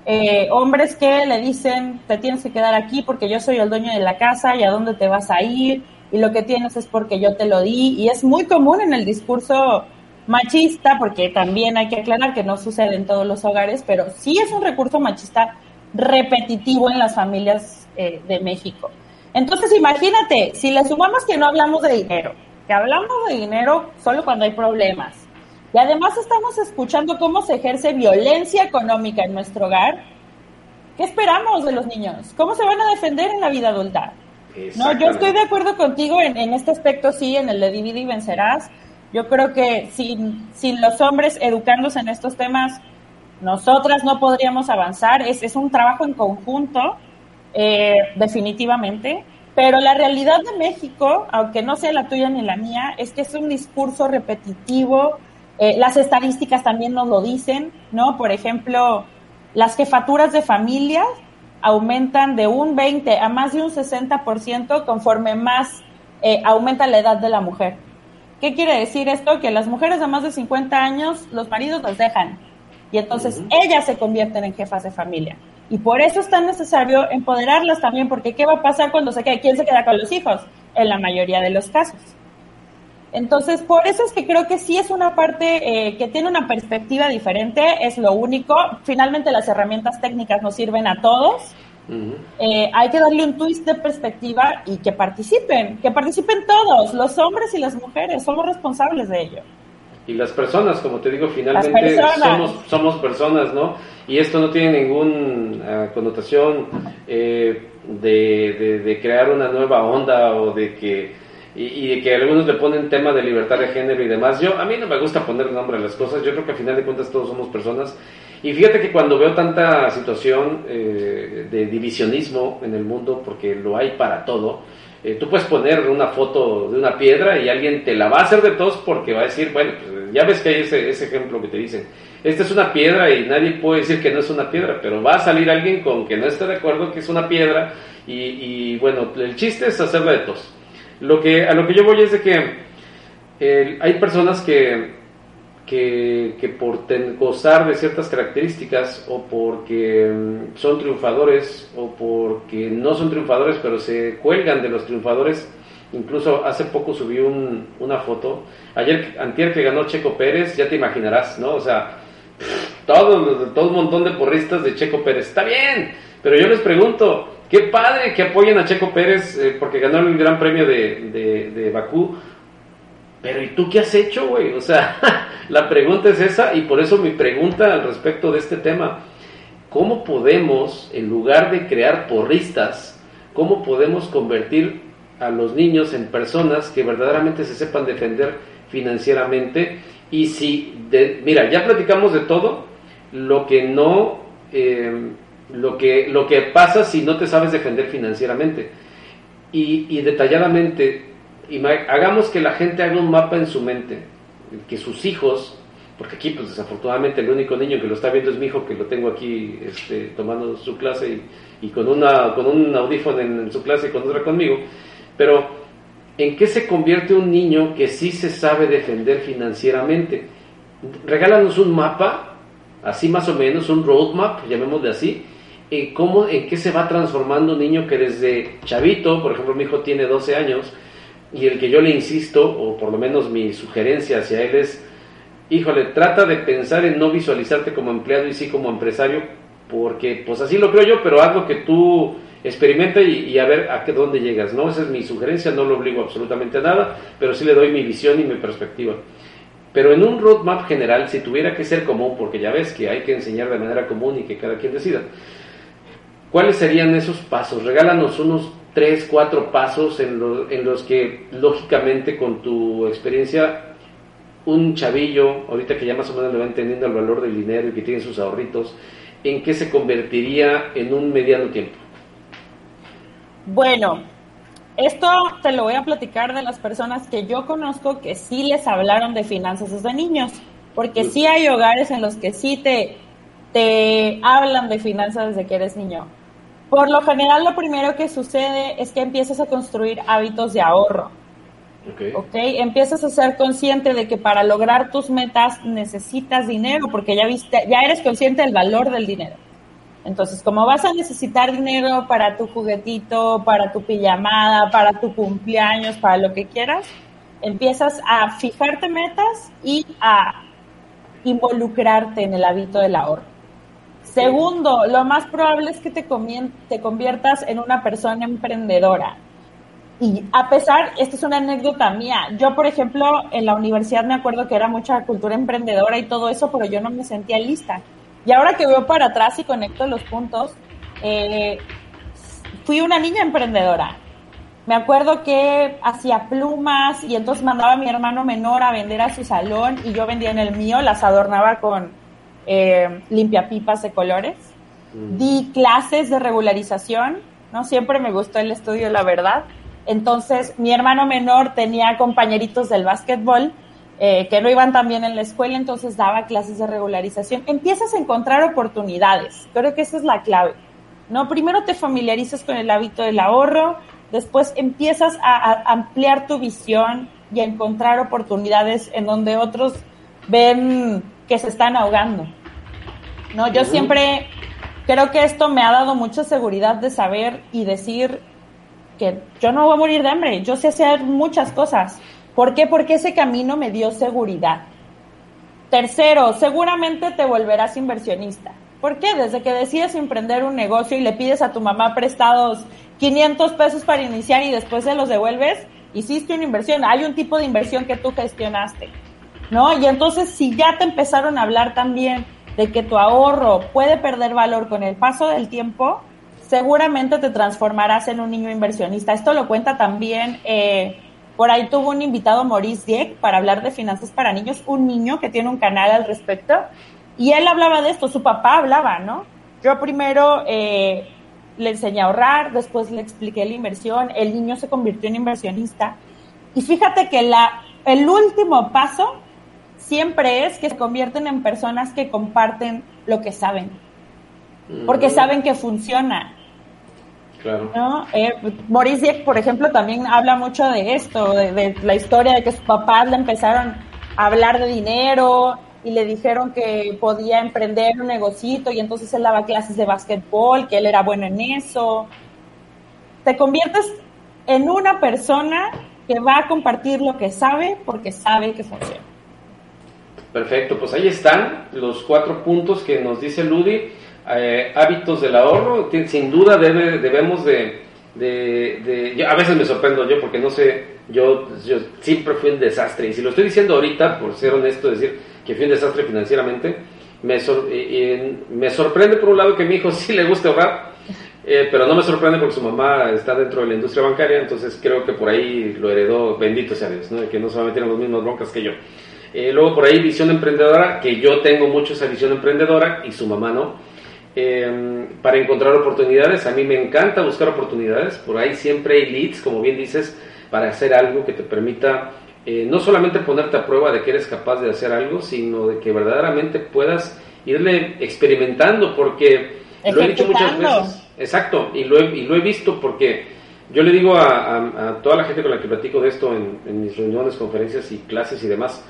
eh, hombres que le dicen, te tienes que quedar aquí porque yo soy el dueño de la casa y a dónde te vas a ir y lo que tienes es porque yo te lo di. Y es muy común en el discurso machista, porque también hay que aclarar que no sucede en todos los hogares, pero sí es un recurso machista repetitivo en las familias eh, de México. Entonces imagínate, si le sumamos que no hablamos de dinero, que hablamos de dinero solo cuando hay problemas, y además estamos escuchando cómo se ejerce violencia económica en nuestro hogar. ¿Qué esperamos de los niños? ¿Cómo se van a defender en la vida adulta? No, yo estoy de acuerdo contigo en, este aspecto, sí, en el de divide y vencerás. Yo creo que sin, sin los hombres educándose en estos temas, nosotras no podríamos avanzar. Es, es un trabajo en conjunto, eh, definitivamente. Pero la realidad de México, aunque no sea la tuya ni la mía, es que es un discurso repetitivo, eh, las estadísticas también nos lo dicen, ¿no? Por ejemplo, las jefaturas de familias aumentan de un 20 a más de un 60% conforme más eh, aumenta la edad de la mujer. ¿Qué quiere decir esto? Que las mujeres de más de 50 años, los maridos las dejan y entonces ellas se convierten en jefas de familia. Y por eso es tan necesario empoderarlas también, porque ¿qué va a pasar cuando se quede? ¿Quién se queda con los hijos? En la mayoría de los casos. Entonces, por eso es que creo que sí es una parte eh, que tiene una perspectiva diferente, es lo único. Finalmente las herramientas técnicas nos sirven a todos. Eh, hay que darle un twist de perspectiva y que participen, que participen todos, los hombres y las mujeres, somos responsables de ello.
y las personas, como te digo, finalmente somos, somos personas, ¿no? Y esto no tiene ninguna connotación eh, de, de, crear una nueva onda o de que y, de que algunos le ponen tema de libertad de género y demás. Yo a mí no me gusta poner nombre a las cosas. Yo creo que al final de cuentas todos somos personas. Y fíjate que cuando veo tanta situación eh, de divisionismo en el mundo, porque lo hay para todo, eh, tú puedes poner una foto de una piedra y alguien te la va a hacer de todos porque va a decir, bueno, pues, ya ves que hay ese, ejemplo que te dicen, esta es una piedra y nadie puede decir que no es una piedra, pero va a salir alguien con que no esté de acuerdo que es una piedra y, bueno, el chiste es hacerla de todos. Lo que, a lo que yo voy es de que hay personas que, que, que por gozar de ciertas características o porque mm, son triunfadores o porque no son triunfadores pero se cuelgan de los triunfadores, incluso hace poco subí un, una foto, ayer, antier que ganó Checo Pérez, ya te imaginarás, ¿no? O sea, todo, todo un montón de porristas de Checo Pérez, está bien, pero yo les pregunto, Qué padre que apoyen a Checo Pérez eh, porque ganó el Gran Premio de, de, Bakú. Pero ¿y tú qué has hecho, güey? O sea, <laughs> la pregunta es esa y por eso mi pregunta al respecto de este tema. ¿Cómo podemos, en lugar de crear porristas, cómo podemos convertir a los niños en personas que verdaderamente se sepan defender financieramente? Y si, mira, ya platicamos de todo, lo que no... Eh, lo que, lo que pasa si no te sabes defender financieramente. Y, detalladamente, hagamos que la gente haga un mapa en su mente, que sus hijos, porque aquí pues desafortunadamente el único niño que lo está viendo es mi hijo, que lo tengo aquí este, tomando su clase y, con, una, con un audífono en, su clase y con otra conmigo, pero ¿en qué se convierte un niño que sí se sabe defender financieramente? Regálanos un mapa, así más o menos, un roadmap, llamémosle así, cómo, en qué se va transformando un niño que desde chavito, por ejemplo, mi hijo tiene 12 años, y el que yo le insisto, o por lo menos mi sugerencia hacia él es, híjole, trata de pensar en no visualizarte como empleado y sí como empresario, porque pues así lo creo yo, pero algo que tú experimenta y, a ver a qué dónde llegas, ¿no? Esa es mi sugerencia, no lo obligo absolutamente a nada, pero sí le doy mi visión y mi perspectiva. Pero en un roadmap general, si tuviera que ser común, porque ya ves que hay que enseñar de manera común y que cada quien decida, ¿Cuáles serían esos pasos? Regálanos unos tres, cuatro pasos en, en los que, lógicamente, con tu experiencia, un chavillo, ahorita que ya más o menos le va entendiendo el valor del dinero y que tiene sus ahorritos, ¿en qué se convertiría en un mediano tiempo?
Bueno, esto te lo voy a platicar de las personas que yo conozco que sí les hablaron de finanzas desde niños, porque sí hay hogares en los que sí te, te hablan de finanzas desde que eres niño. Por lo general, lo primero que sucede es que empiezas a construir hábitos de ahorro. Okay. ok. Empiezas a ser consciente de que para lograr tus metas necesitas dinero, porque ya viste, ya eres consciente del valor del dinero. Entonces, como vas a necesitar dinero para tu juguetito, para tu pijamada, para tu cumpleaños, para lo que quieras, empiezas a fijarte metas y a involucrarte en el hábito del ahorro. Segundo, lo más probable es que te, conviertas en una persona emprendedora. Y a pesar, esta es una anécdota mía, yo por ejemplo en la universidad me acuerdo que era mucha cultura emprendedora y todo eso, pero yo no me sentía lista. Y ahora que veo para atrás y conecto los puntos, eh, fui una niña emprendedora. Me acuerdo que hacía plumas y entonces mandaba a mi hermano menor a vender a su salón y yo vendía en el mío, las adornaba con, eh, limpiapipas de colores. Mm. Di clases de regularización, ¿no? Siempre me gustó el estudio, la verdad. Entonces, mi hermano menor tenía compañeritos del básquetbol eh, que no iban tan bien en la escuela, entonces daba clases de regularización. Empiezas a encontrar oportunidades. Creo que esa es la clave. ¿no? Primero te familiarizas con el hábito del ahorro, después empiezas a ampliar tu visión y a encontrar oportunidades en donde otros ven que se están ahogando. No, yo siempre creo que esto me ha dado mucha seguridad de saber y decir que yo no voy a morir de hambre, yo sé hacer muchas cosas. ¿Por qué? Porque ese camino me dio seguridad. Tercero, seguramente te volverás inversionista. ¿Por qué? Desde que decides emprender un negocio y le pides a tu mamá prestados 500 pesos para iniciar y después se los devuelves, hiciste una inversión. Hay un tipo de inversión que tú gestionaste. ¿no? Y entonces si ya te empezaron a hablar también de que tu ahorro puede perder valor con el paso del tiempo, seguramente te transformarás en un niño inversionista. Esto lo cuenta también, eh, por ahí tuvo un invitado, Maurice Dieck, para hablar de finanzas para niños, un niño que tiene un canal al respecto, y él hablaba de esto, su papá hablaba, ¿no? Yo primero eh, le enseñé a ahorrar, después le expliqué la inversión, el niño se convirtió en inversionista, y fíjate que la, el último paso siempre es que se convierten en personas que comparten lo que saben, porque saben que funciona. Claro. ¿no? Eh, Boris Dieck, por ejemplo, también habla mucho de esto, de, la historia de que sus papás le empezaron a hablar de dinero y le dijeron que podía emprender un negocito y entonces él daba clases de básquetbol, que él era bueno en eso. Te conviertes en una persona que va a compartir lo que sabe porque sabe que funciona.
Perfecto, pues ahí están los cuatro puntos que nos dice Ludi. Eh, hábitos del ahorro, sin duda debe, debemos de, a veces me sorprendo yo porque no sé, yo, yo siempre fui un desastre y si lo estoy diciendo ahorita, por ser honesto, decir que fui un desastre financieramente, me, me sorprende por un lado que mi hijo <laughs> sí le guste ahorrar, eh, pero no me sorprende porque su mamá está dentro de la industria bancaria, entonces creo que por ahí lo heredó, bendito sea Dios, que no se va los mismos broncas que yo. Eh, luego por ahí visión emprendedora, que yo tengo mucho esa visión emprendedora y su mamá no. Eh, para encontrar oportunidades, a mí me encanta buscar oportunidades, por ahí siempre hay leads, como bien dices, para hacer algo que te permita eh, no solamente ponerte a prueba de que eres capaz de hacer algo, sino de que verdaderamente puedas irle experimentando, porque lo he dicho muchas veces, exacto, y lo he, y lo he visto porque yo le digo a, toda la gente con la que platico de esto en, en mis reuniones, conferencias y clases y demás,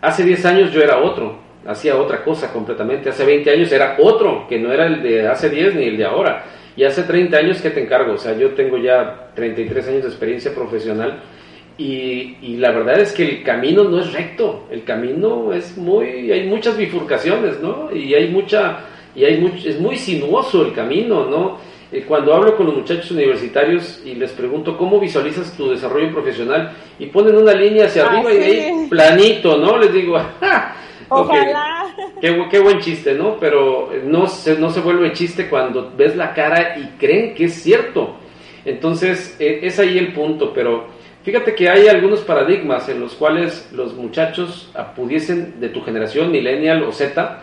hace 10 años yo era otro, hacía otra cosa completamente. Hace 20 años era otro, que no era el de hace 10 ni el de ahora. Y hace 30 años, ¿qué te encargo? O sea, yo tengo ya 33 años de experiencia profesional y, la verdad es que el camino no es recto, el camino es muy, hay muchas bifurcaciones, ¿no? Y hay mucha, y hay mucho, es muy sinuoso el camino, ¿no? Eh, cuando hablo con los muchachos universitarios y les pregunto cómo visualizas tu desarrollo profesional y ponen una línea hacia arriba y de ahí planito, ¿no? Les digo, <laughs>
Ojalá.
Qué, buen chiste, ¿no? Pero no se, no se vuelve chiste cuando ves la cara y creen que es cierto. Entonces, e, es ahí el punto, pero fíjate que hay algunos paradigmas en los cuales los muchachos pudiesen de tu generación, millennial o Z,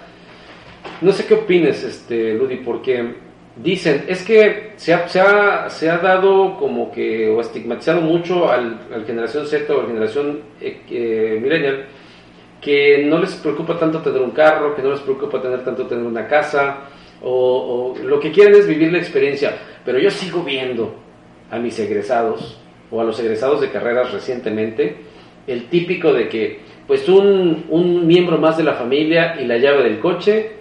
no sé qué opines, este, Ludi, porque dicen, es que se ha, se ha, se ha dado como que, o estigmatizado mucho al, a la generación Z o a la generación eh, eh, millennial, que no les preocupa tanto tener un carro, que no les preocupa tener tanto tener una casa, o, o, lo que quieren es vivir la experiencia. Pero yo sigo viendo a mis egresados, o a los egresados de carreras recientemente, el típico de que, pues un, un miembro más de la familia y la llave del coche,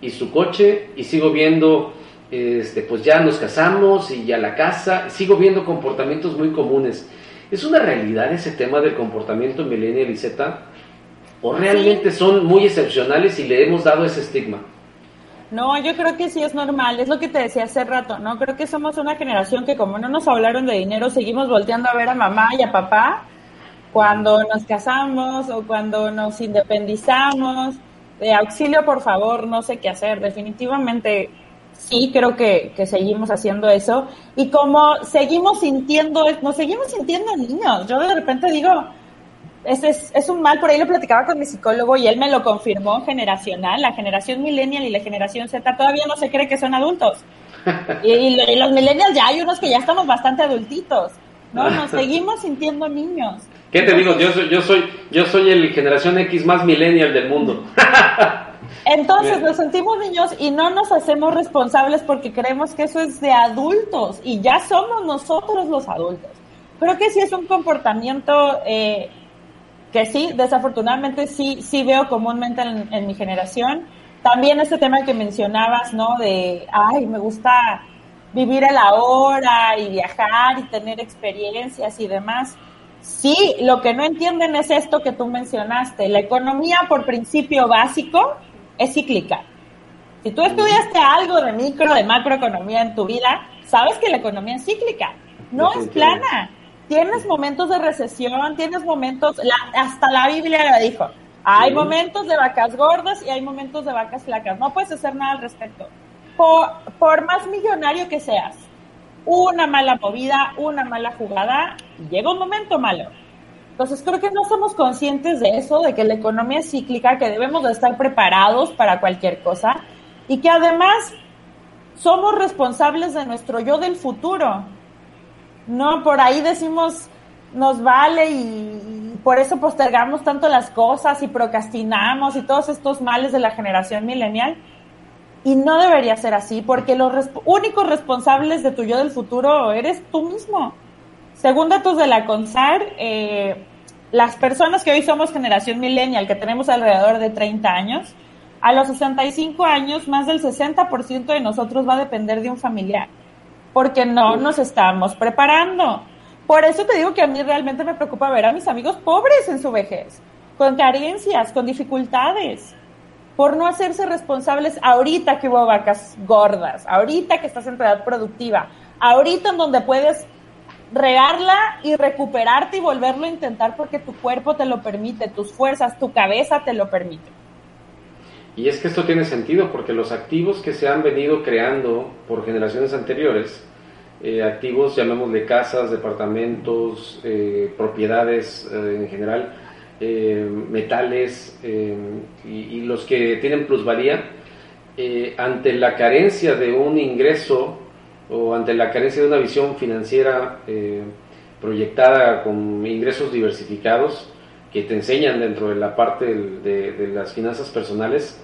y su coche, y sigo viendo este, pues ya nos casamos y ya la casa, sigo viendo comportamientos muy comunes. ¿Es una realidad ese tema del comportamiento millennial y Z? ¿O realmente son muy excepcionales y le hemos dado ese estigma?
No, yo creo que sí es normal, es lo que te decía hace rato, ¿no? Creo que somos una generación que como no nos hablaron de dinero, seguimos volteando a ver a mamá y a papá cuando nos casamos o cuando nos independizamos. De auxilio, por favor, no sé qué hacer. Definitivamente sí creo que, que, seguimos haciendo eso. Y como seguimos sintiendo, nos seguimos sintiendo niños. Yo de repente digo, es, es, es, un mal, por ahí lo platicaba con mi psicólogo y él me lo confirmó, generacional. La generación millennial y la generación Z todavía no se cree que son adultos. <laughs> Y, y, los millennials ya hay unos que ya estamos bastante adultitos. No, <laughs> nos seguimos sintiendo niños.
¿Qué te digo? Yo soy, yo soy, yo soy el generación X más millennial del mundo. <laughs>
Entonces nos sentimos niños y no nos hacemos responsables porque creemos que eso es de adultos y ya somos nosotros los adultos. Creo que sí es un comportamiento eh, que sí, desafortunadamente sí, sí veo comúnmente en, en mi generación. También este tema que mencionabas, ¿no? De, ay, me gusta vivir el ahora y viajar y tener experiencias y demás. Sí, lo que no entienden es esto que tú mencionaste. La economía por principio básico es cíclica. Si tú estudiaste algo de micro, de macroeconomía en tu vida, sabes que la economía es cíclica, no es plana. tienes momentos de recesión, tienes momentos, hasta la Biblia lo dijo, hay momentos de vacas gordas y hay momentos de vacas flacas, no puedes hacer nada al respecto. Por, por más millonario que seas, una mala movida, una mala jugada, llega un momento malo. Entonces creo que no somos conscientes de eso, de que la economía es cíclica, que debemos de estar preparados para cualquier cosa y que además somos responsables de nuestro yo del futuro. No, por ahí decimos, nos vale y, por eso postergamos tanto las cosas y procrastinamos y todos estos males de la generación milenial. Y no debería ser así, porque los únicos responsables de tu yo del futuro eres tú mismo. Según datos de la CONSAR, eh, las personas que hoy somos generación millennial, que tenemos alrededor de 30 años, a los 65 años más del 60% de nosotros va a depender de un familiar, porque no nos estamos preparando. Por eso te digo que a mí realmente me preocupa ver a mis amigos pobres en su vejez, con carencias, con dificultades, por no hacerse responsables ahorita que hubo vacas gordas, ahorita que estás en edad productiva, ahorita en donde puedes regarla y recuperarte y volverlo a intentar porque tu cuerpo te lo permite, tus fuerzas, tu cabeza te lo permite.
Y es que esto tiene sentido porque los activos que se han venido creando por generaciones anteriores, eh, activos llamémosle casas, departamentos, eh, propiedades eh, en general, metales y, y, los que tienen plusvalía, ante la carencia de un ingreso o ante la carencia de una visión financiera proyectada con ingresos diversificados, que te enseñan dentro de la parte de, de las finanzas personales,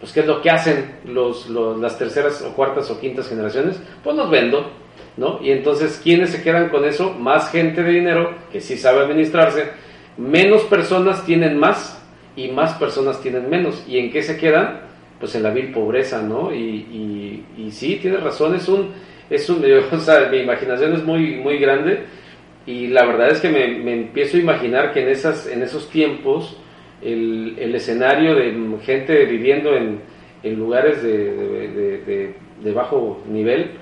pues qué es lo que hacen los, las terceras o cuartas o quintas generaciones, pues los vendo, ¿no? Y entonces, ¿quiénes se quedan con eso? Más gente de dinero que sí sabe administrarse, menos personas tienen más y más personas tienen menos. ¿Y en qué se quedan? Pues en la vil pobreza, ¿no? Y, y, sí, tienes razón, es un, es un, <laughs> o sea, mi imaginación es muy, muy grande y la verdad es que me, me empiezo a imaginar que en, esas, en esos tiempos, el, el escenario de gente viviendo en, en lugares de, de, bajo nivel,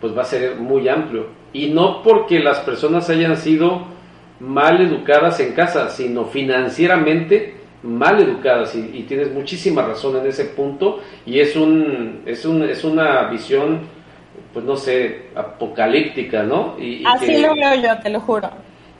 pues va a ser muy amplio. Y no porque las personas hayan sido mal educadas en casa, sino financieramente mal educadas. Y, tienes muchísima razón en ese punto. Y es, un, es, un, es una visión, pues no sé, apocalíptica, ¿no? Y,
Así lo veo yo, te lo juro.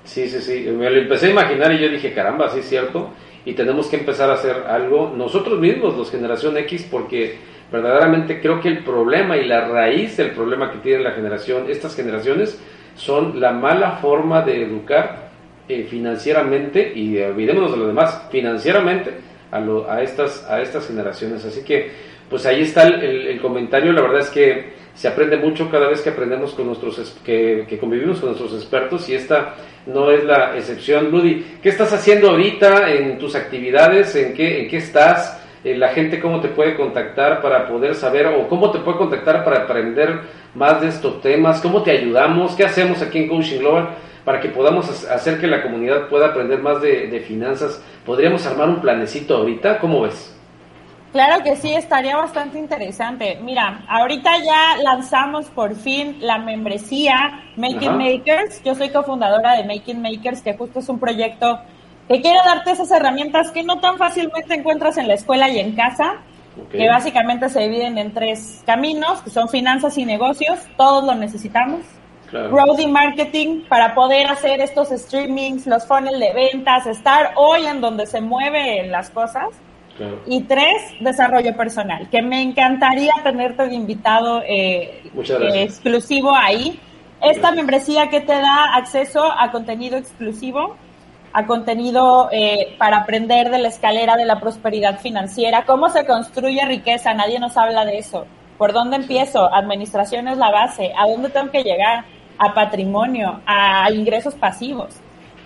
Sí, sí, sí. Me lo empecé a imaginar y yo dije, caramba, sí es cierto y tenemos que empezar a hacer algo nosotros mismos, los generación X, porque verdaderamente creo que el problema y la raíz del problema que tiene la generación, estas generaciones, son la mala forma de educar eh, financieramente y olvidémonos de lo demás, financieramente a, a, estas, a estas generaciones. Así que, pues ahí está el comentario, la verdad es que se aprende mucho cada vez que aprendemos con nuestros que, que, convivimos con nuestros expertos y esta no es la excepción. Ludy, ¿qué estás haciendo ahorita en tus actividades? ¿En qué, en qué estás? Eh, la gente cómo te puede contactar para poder saber o cómo te puede contactar para aprender más de estos temas, cómo te ayudamos, qué hacemos aquí en Coaching Global para que podamos hacer que la comunidad pueda aprender más de, de finanzas. ¿Podríamos armar un planecito ahorita? ¿Cómo ves?
Claro que sí, estaría bastante interesante. Mira, ahorita ya lanzamos por fin la membresía Making Makers. Yo soy cofundadora de Making Makers, que justo es un proyecto que quiere darte esas herramientas que no tan fácilmente encuentras en la escuela y en casa, que básicamente se dividen en tres caminos, que son finanzas y negocios, todos lo necesitamos. Growth y marketing para poder hacer estos streamings, los funnels de ventas, estar hoy en donde se mueven las cosas y tres, desarrollo personal, que me encantaría tenerte de invitado eh, eh, exclusivo ahí. Esta membresía que te da acceso a contenido exclusivo, a contenido eh, para aprender de la escalera de la prosperidad financiera, cómo se construye riqueza, nadie nos habla de eso. ¿Por dónde empiezo? Administración es la base. ¿A dónde tengo que llegar? A patrimonio, a ingresos pasivos.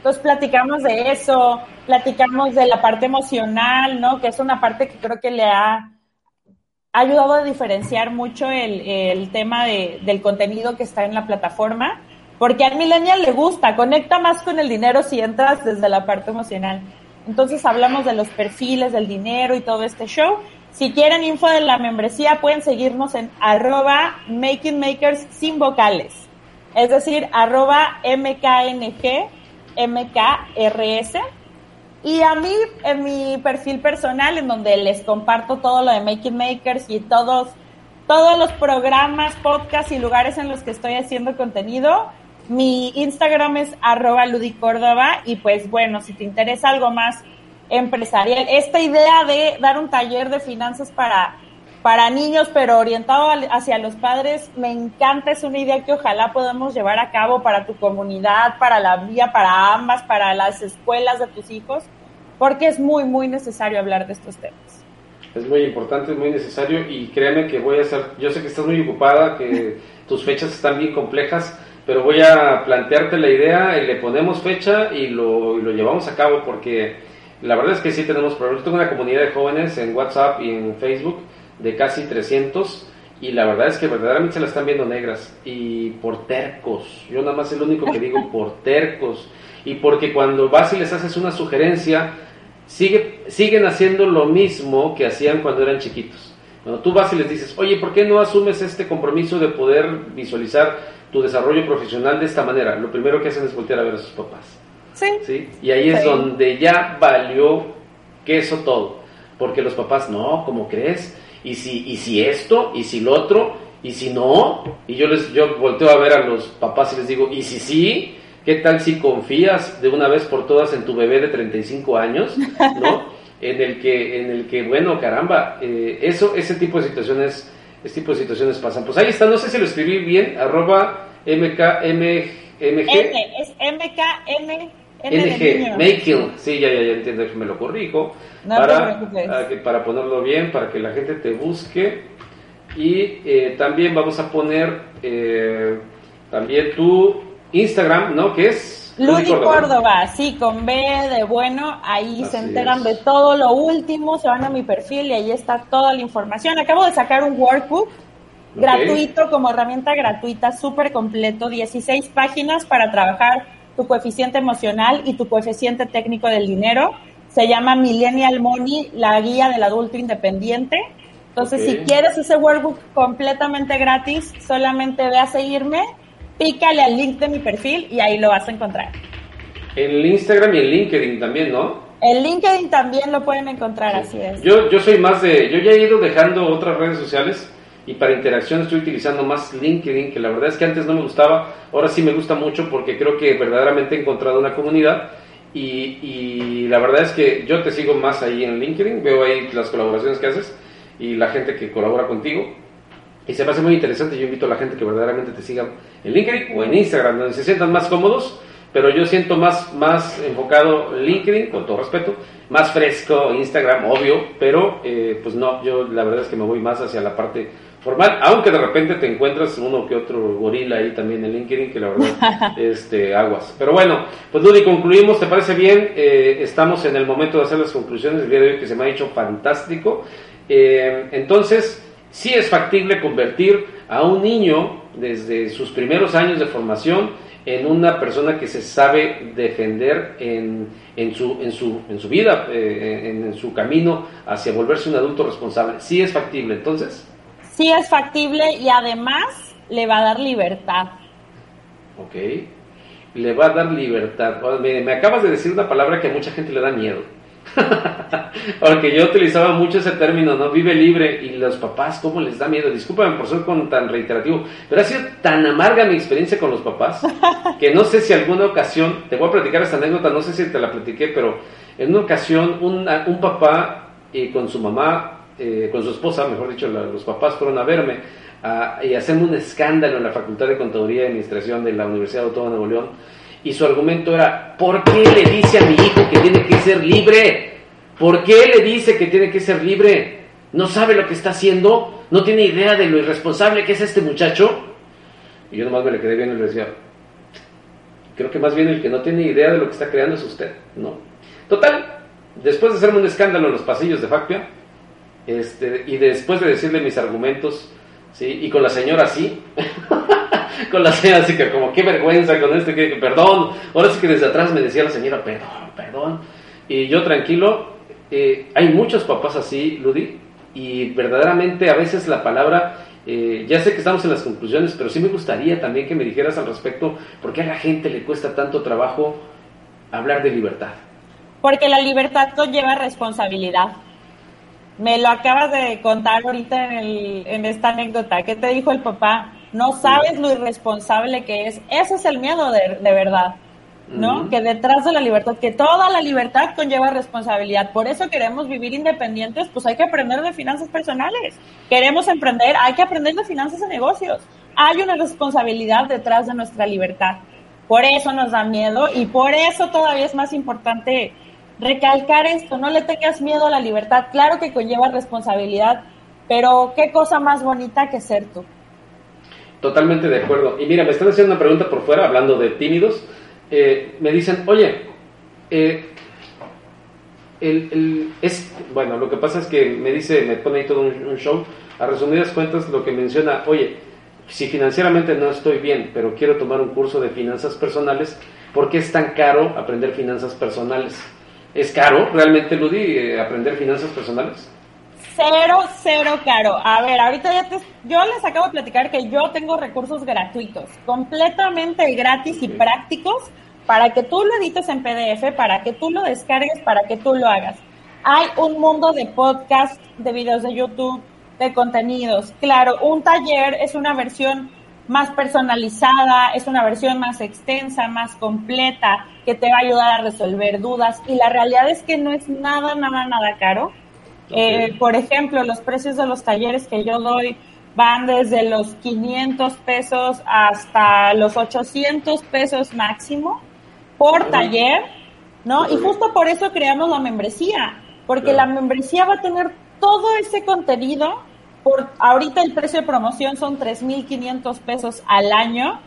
Entonces platicamos de eso, platicamos de la parte emocional, ¿no? Que es una parte que creo que le ha, ayudado a diferenciar mucho el, tema del contenido que está en la plataforma, porque al millennial le gusta, conecta más con el dinero si entras desde la parte emocional. Entonces hablamos de los perfiles del dinero y todo este show. Si quieren info de la membresía, pueden seguirnos en arroba makingmakers sin vocales. es decir, arroba mkng, mkrs. Y a mí, en mi perfil personal, en donde les comparto todo lo de Making Makers y todos, todos los programas, podcasts y lugares en los que estoy haciendo contenido, mi Instagram es arroba ludicórdova y pues bueno, si te interesa algo más empresarial, esta idea de dar un taller de finanzas para para niños, pero orientado hacia los padres, me encanta, es una idea que ojalá podamos llevar a cabo para tu comunidad, para la vía, para ambas, para las escuelas de tus hijos, porque es muy, muy necesario hablar de estos temas.
Es muy importante, es muy necesario y créeme que voy a hacer, yo sé que estás muy ocupada, que <laughs> tus fechas están bien complejas, pero voy a plantearte la idea y le ponemos fecha y lo, y lo llevamos a cabo porque la verdad es que sí tenemos problemas. Yo tengo una comunidad de jóvenes en WhatsApp y en Facebook de casi 300 y la verdad es que verdaderamente se la están viendo negras y por tercos. Yo nada más el único que digo <laughs> por tercos y porque cuando vas y les haces una sugerencia sigue, siguen haciendo lo mismo que hacían cuando eran chiquitos. Cuando tú vas y les dices, oye, ¿por qué no asumes este compromiso de poder visualizar tu desarrollo profesional de esta manera? Lo primero que hacen es voltear a ver a sus papás.
Sí.
¿sí? Y ahí es donde ya valió queso todo. Porque los papás, no, ¿cómo crees? Y si, y si esto, y si lo otro, y si no, y yo les yo volteo a ver a los papás y les digo, y si sí, ¿qué tal si confías de una vez por todas en tu bebé de 35 años, <laughs> ¿no? en el que, en el que bueno, caramba, eh, eso, ese tipo de situaciones, ese tipo de situaciones pasan. Pues ahí está, no sé si lo escribí bien, arroba mkmg.
es mkm
NG, Making, sí, ya, ya, ya entiendo que me lo corrijo. para, para ponerlo bien, para que la gente te busque. Y eh, también vamos a poner eh, también tu Instagram, ¿no? Que es
Ludi Córdoba. sí, con B de bueno, ahí se enteran de todo lo último, se van a mi perfil y ahí está toda la información. Acabo de sacar un workbook gratuito, como herramienta gratuita, súper completo, 16 páginas para trabajar tu coeficiente emocional y tu coeficiente técnico del dinero. Se llama Millennial Money, la guía del adulto independiente. Entonces, si quieres ese workbook completamente gratis, solamente ve a seguirme, pícale al link de mi perfil y ahí lo vas a encontrar.
En Instagram y en LinkedIn también, ¿no?
En LinkedIn también lo pueden encontrar, así es.
Yo, yo soy más de, yo ya he ido dejando otras redes sociales y para interacción estoy utilizando más LinkedIn, que la verdad es que antes no me gustaba, ahora sí me gusta mucho porque creo que verdaderamente he encontrado una comunidad y, y, la verdad es que yo te sigo más ahí en LinkedIn, veo ahí las colaboraciones que haces y la gente que colabora contigo y se me hace muy interesante, yo invito a la gente que verdaderamente te siga en LinkedIn o en Instagram, donde se sientan más cómodos, pero yo siento más, más enfocado LinkedIn, con todo respeto, más fresco Instagram, obvio, pero eh, pues no, yo la verdad es que me voy más hacia la parte formal, aunque de repente te encuentras uno que otro gorila ahí también en LinkedIn, que la verdad, <laughs> este, aguas. Pero bueno, pues Ludi, concluimos, ¿te parece bien? Eh, estamos en el momento de hacer las conclusiones del día de hoy, que se me ha hecho fantástico. Eh, entonces, sí es factible convertir a un niño desde sus primeros años de formación en una persona que se sabe defender en, en, su, en, su, en su vida, eh, en, en su camino hacia volverse un adulto responsable. Sí es factible, entonces
sí es factible y además le va a dar libertad.
Ok, le va a dar libertad. Me, acabas de decir una palabra que a mucha gente le da miedo. <laughs> Porque yo utilizaba mucho ese término, ¿no? Vive libre y los papás, ¿cómo les da miedo? Discúlpame por ser con tan reiterativo, pero ha sido tan amarga mi experiencia con los papás <laughs> que no sé si alguna ocasión, te voy a platicar esta anécdota, no sé si te la platiqué, pero en una ocasión un, un papá y con su mamá eh, con su esposa, mejor dicho, los papás fueron a verme y hacen un escándalo en la Facultad de Contaduría y Administración de la Universidad Autónoma de Nuevo León. Y su argumento era, ¿por qué le dice a mi hijo que tiene que ser libre? ¿Por qué le dice que tiene que ser libre? ¿No sabe lo que está haciendo? ¿No tiene idea de lo irresponsable que es este muchacho? Y yo nomás me le quedé bien y le decía, creo que más bien el que no tiene idea de lo que está creando es usted, ¿no? Total, después de hacerme un escándalo en los pasillos de Facpia, este, y después de decirle mis argumentos, ¿sí? y con la señora así, <laughs> con la señora así que como qué vergüenza con este, que, perdón, ahora sí que desde atrás me decía la señora, perdón, perdón, y yo tranquilo, eh, hay muchos papás así, Ludi, y verdaderamente a veces la palabra Eh, ya sé que estamos en las conclusiones, pero sí me gustaría también que me dijeras al respecto por qué a la gente le cuesta tanto trabajo hablar de libertad.
Porque la libertad conlleva responsabilidad. Me lo acabas de contar ahorita en, el, en esta anécdota. ¿Qué te dijo el papá? No sabes lo irresponsable que es. Ese es el miedo de, de verdad. ¿no? Que detrás de la libertad, que toda la libertad conlleva responsabilidad. Por eso queremos vivir independientes, pues hay que aprender de finanzas personales. Queremos emprender, hay que aprender de finanzas de negocios. Hay una responsabilidad detrás de nuestra libertad. Por eso nos da miedo y por eso todavía es más importante recalcar esto, no le tengas miedo a la libertad. Claro que conlleva responsabilidad, pero qué cosa más bonita que ser tú.
Totalmente de acuerdo. Y mira, me están haciendo una pregunta por fuera, hablando de tímidos. Eh, me dicen, oye, eh, es, bueno, lo que pasa es que me dice, me pone ahí todo un, show, a resumidas cuentas lo que menciona, oye, si financieramente no estoy bien, pero quiero tomar un curso de finanzas personales, ¿por qué es tan caro aprender finanzas personales? ¿Es caro realmente, Ludi, eh, aprender finanzas personales?
Cero, cero caro. A ver, ahorita ya te, yo les acabo de platicar que yo tengo recursos gratuitos, completamente gratis y prácticos para que tú lo edites en PDF, para que tú lo descargues, para que tú lo hagas. Hay un mundo de podcast, de videos de YouTube, de contenidos. Claro, un taller es una versión más personalizada, es una versión más extensa, más completa, que te va a ayudar a resolver dudas. Y la realidad es que no es nada, nada, nada caro. Eh, por ejemplo, los precios de los talleres que yo doy van desde los 500 pesos hasta los 800 pesos máximo por taller, ¿no? Y justo por eso creamos la membresía, porque la membresía va a tener todo ese contenido. Por ahorita el precio de promoción son 3.500 pesos al año.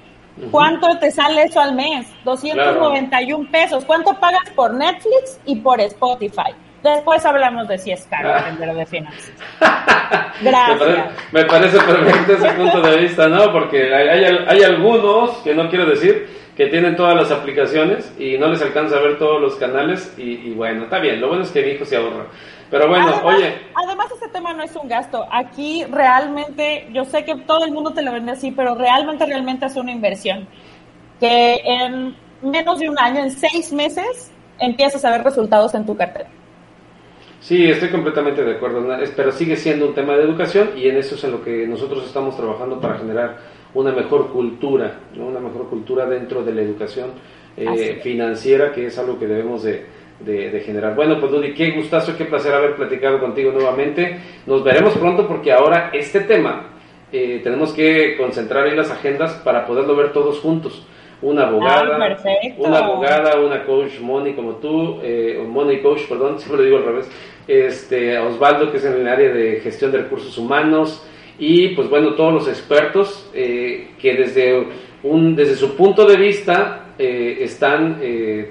¿Cuánto te sale eso al mes? 291 pesos. ¿Cuánto pagas por Netflix y por Spotify? Después hablamos de si es caro <laughs> aprender de finanzas.
Gracias. Me parece, perfecto ese punto de vista, ¿no? Porque hay, hay algunos, que no quiero decir, que tienen todas las aplicaciones y no les alcanza a ver todos los canales y, bueno, está bien, lo bueno es que mi hijo se ahorra. Pero bueno, oye.
Además, este tema no es un gasto. Aquí realmente, yo sé que todo el mundo te lo vende así, pero realmente, realmente es una inversión. Que en menos de un año, en seis meses, empiezas a ver resultados en tu cartera.
Sí, estoy completamente de acuerdo, pero sigue siendo un tema de educación y en eso es en lo que nosotros estamos trabajando para generar una mejor cultura, una mejor cultura dentro de la educación eh, financiera, que es algo que debemos de, generar. Bueno, pues Ludi, qué gustazo, qué placer haber platicado contigo nuevamente. Nos veremos pronto porque ahora este tema eh, tenemos que concentrar en las agendas para poderlo ver todos juntos. Una ah, abogada, una abogada, una coach money como tú, eh, money coach, perdón, <laughs> siempre lo digo al revés, este, Osvaldo que es en el área de gestión de recursos humanos, y pues bueno, todos los expertos eh, que desde, un, desde su punto de vista eh, están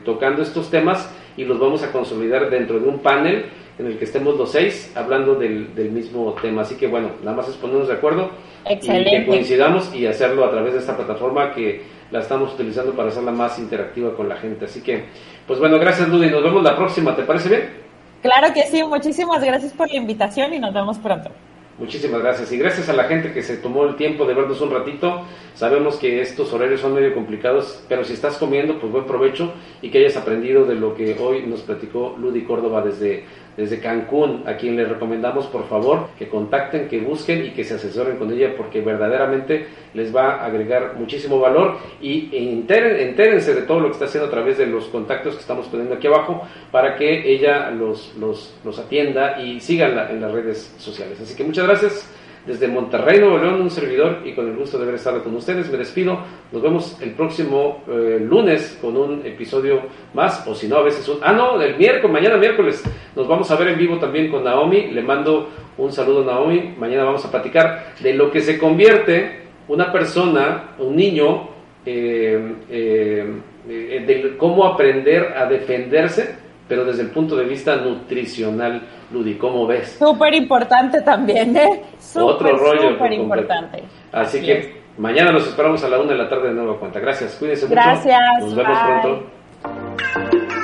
tocando estos temas y los vamos a consolidar dentro de un panel en el que estemos los seis hablando del, mismo tema. Así que bueno, nada más es ponernos de acuerdo y que coincidamos y hacerlo a través de esta plataforma que la estamos utilizando para hacerla más interactiva con la gente. Así que, pues bueno, gracias Ludy, nos vemos la próxima, ¿te parece bien?
Claro que sí, muchísimas gracias por la invitación y nos vemos pronto.
Muchísimas gracias. Y gracias a la gente que se tomó el tiempo de vernos un ratito. Sabemos que estos horarios son medio complicados, pero si estás comiendo, pues buen provecho y que hayas aprendido de lo que hoy nos platicó Ludy Córdoba desde desde Cancún, a quien les recomendamos por favor que contacten, que busquen y que se asesoren con ella porque verdaderamente les va a agregar muchísimo valor y entérense de todo lo que está haciendo a través de los contactos que estamos poniendo aquí abajo para que ella los, los, los atienda y sigan en las redes sociales. Así que muchas gracias. Desde Monterrey, Nuevo León, un servidor y con el gusto de haber estado con ustedes. Me despido. Nos vemos el próximo eh, lunes con un episodio más, o si no, a veces un. Ah, no, el miércoles, mañana miércoles. Nos vamos a ver en vivo también con Naomi. Le mando un saludo a Naomi. Mañana vamos a platicar de lo que se convierte una persona, un niño, eh, eh, de cómo aprender a defenderse pero desde el punto de vista nutricional, Ludi, ¿cómo ves?
Súper importante también, ¿eh?
Otro rollo.
Súper importante.
Así, que mañana nos esperamos a la una de la tarde de nueva cuenta. Gracias, cuídense
mucho. Gracias.
Nos vemos pronto.